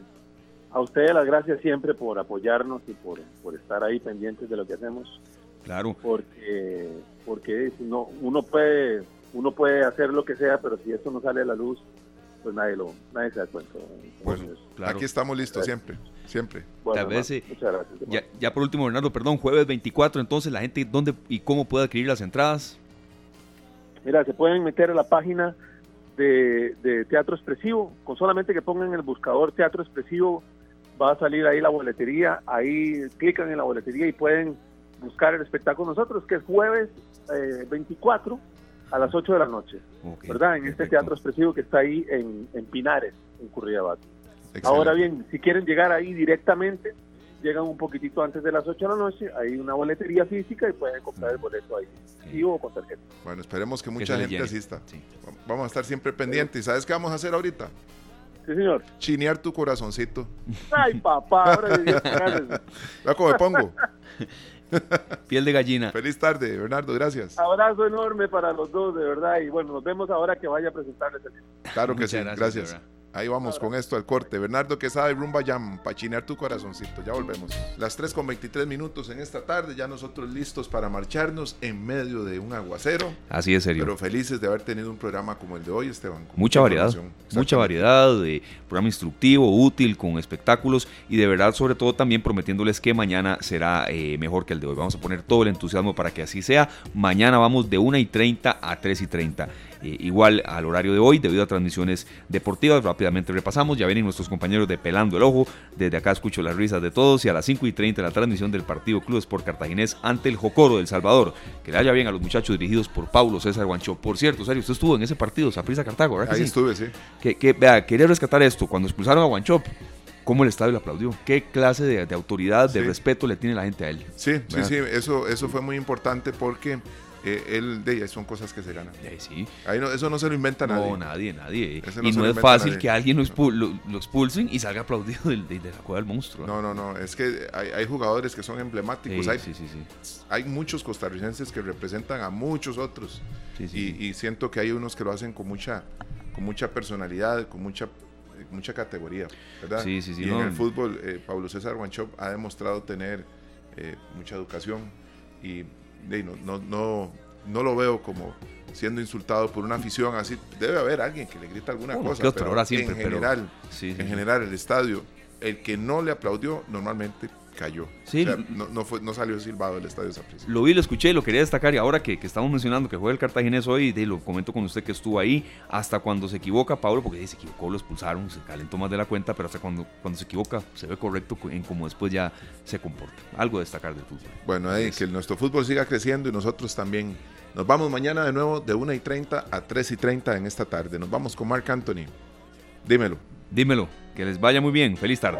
a ustedes las gracias siempre por apoyarnos y por, por estar ahí pendientes de lo que hacemos. Claro. Porque, porque no, uno puede uno puede hacer lo que sea, pero si esto no sale a la luz, pues nadie lo nadie se da cuenta. Bueno, claro. aquí estamos listos siempre, siempre. Bueno, muchas gracias. Ya, ya, por último, Bernardo, perdón, jueves 24, entonces la gente, ¿dónde y cómo puede adquirir las entradas? Mira, se pueden meter a la página de, de Teatro Expresivo, con solamente que pongan el buscador Teatro Expresivo, va a salir ahí la boletería, ahí clican en la boletería y pueden buscar el espectáculo nosotros, que es jueves eh, 24 a las 8 de la noche, ¿verdad? En este teatro expresivo que está ahí en, en Pinares, en Curriabat. Ahora bien, si quieren llegar ahí directamente, llegan un poquitito antes de las 8 de la noche, hay una boletería física y pueden comprar el boleto ahí, sí. o con tarjeta. Bueno, esperemos que mucha gente asista. Vamos a estar siempre pendientes. ¿Sabes qué vamos a hacer ahorita? Sí, señor. Chinear tu corazoncito. Ay, papá, ahora cómo me pongo. Piel de gallina. Feliz tarde, Bernardo, gracias. Abrazo enorme para los dos, de verdad. Y bueno, nos vemos ahora que vaya a presentarles el Claro que sí, gracias. Ahí vamos con esto al corte. Bernardo Quesada y Rumba Jam, pachinear tu corazoncito. Ya volvemos. Las 3 con 23 minutos en esta tarde, ya nosotros listos para marcharnos en medio de un aguacero. Así es, serio. Pero felices de haber tenido un programa como el de hoy, Esteban. Mucha variedad. Mucha variedad, de programa instructivo, útil, con espectáculos y de verdad, sobre todo, también prometiéndoles que mañana será eh, mejor que el de hoy. Vamos a poner todo el entusiasmo para que así sea. Mañana vamos de 1 y 30 a 3 y 30. Eh, igual al horario de hoy, debido a transmisiones deportivas. Rápidamente repasamos, ya vienen nuestros compañeros de Pelando el Ojo. Desde acá escucho las risas de todos y a las 5 y 30 la transmisión del partido Club Sport Cartaginés ante el Jocoro del Salvador. Que le haya bien a los muchachos dirigidos por Paulo César Guancho. Por cierto, serio, usted estuvo en ese partido, Saprisa Cartago, ¿verdad? Ahí estuve, sí. Que, que, vea, quería rescatar esto. Cuando expulsaron a Guanchop, cómo el estadio le aplaudió. Qué clase de, de autoridad, de sí. respeto le tiene la gente a él. Sí, ¿verdad? sí, sí, eso, eso fue muy importante porque eh, él, de son cosas que se ganan. Eh, sí. Ahí no, eso no se lo inventa nadie. No, nadie, nadie. No y no es fácil nadie. que alguien lo, expul lo, lo, expulsen y salga aplaudido de, de, de, la cueva del monstruo. No, no, no. Es que hay, hay jugadores que son emblemáticos. Hay, sí, sí, hay muchos costarricenses que representan a muchos otros. Y, y, siento que hay unos que lo hacen con mucha, con mucha personalidad, con mucha mucha categoría, ¿verdad? Sí, sí, sí. Y no. en el fútbol, eh, Pablo César Guanchop ha demostrado tener eh, mucha educación y no, no, no, no lo veo como siendo insultado por una afición así. Debe haber alguien que le grita alguna cosa. Otro, pero siempre, en general, pero, sí, en general el estadio, el que no le aplaudió normalmente cayó. Sí, o sea, no, no, fue, no, salió silbado del estadio Saprissa. Lo vi, lo escuché, lo quería destacar y ahora que, que estamos mencionando que juega el Cartaginés hoy, de, lo comento con usted que estuvo ahí, hasta cuando se equivoca Pablo, porque se equivocó, lo expulsaron, se calentó más de la cuenta, pero hasta cuando, cuando se equivoca se ve correcto en cómo después ya se comporta. Algo a destacar del fútbol. Bueno, que nuestro fútbol siga creciendo y nosotros también. Nos vamos mañana de nuevo de 1 y 30 a 3 y 30 en esta tarde. Nos vamos con Marc Anthony. Dímelo. Dímelo. Que les vaya muy bien. Feliz tarde.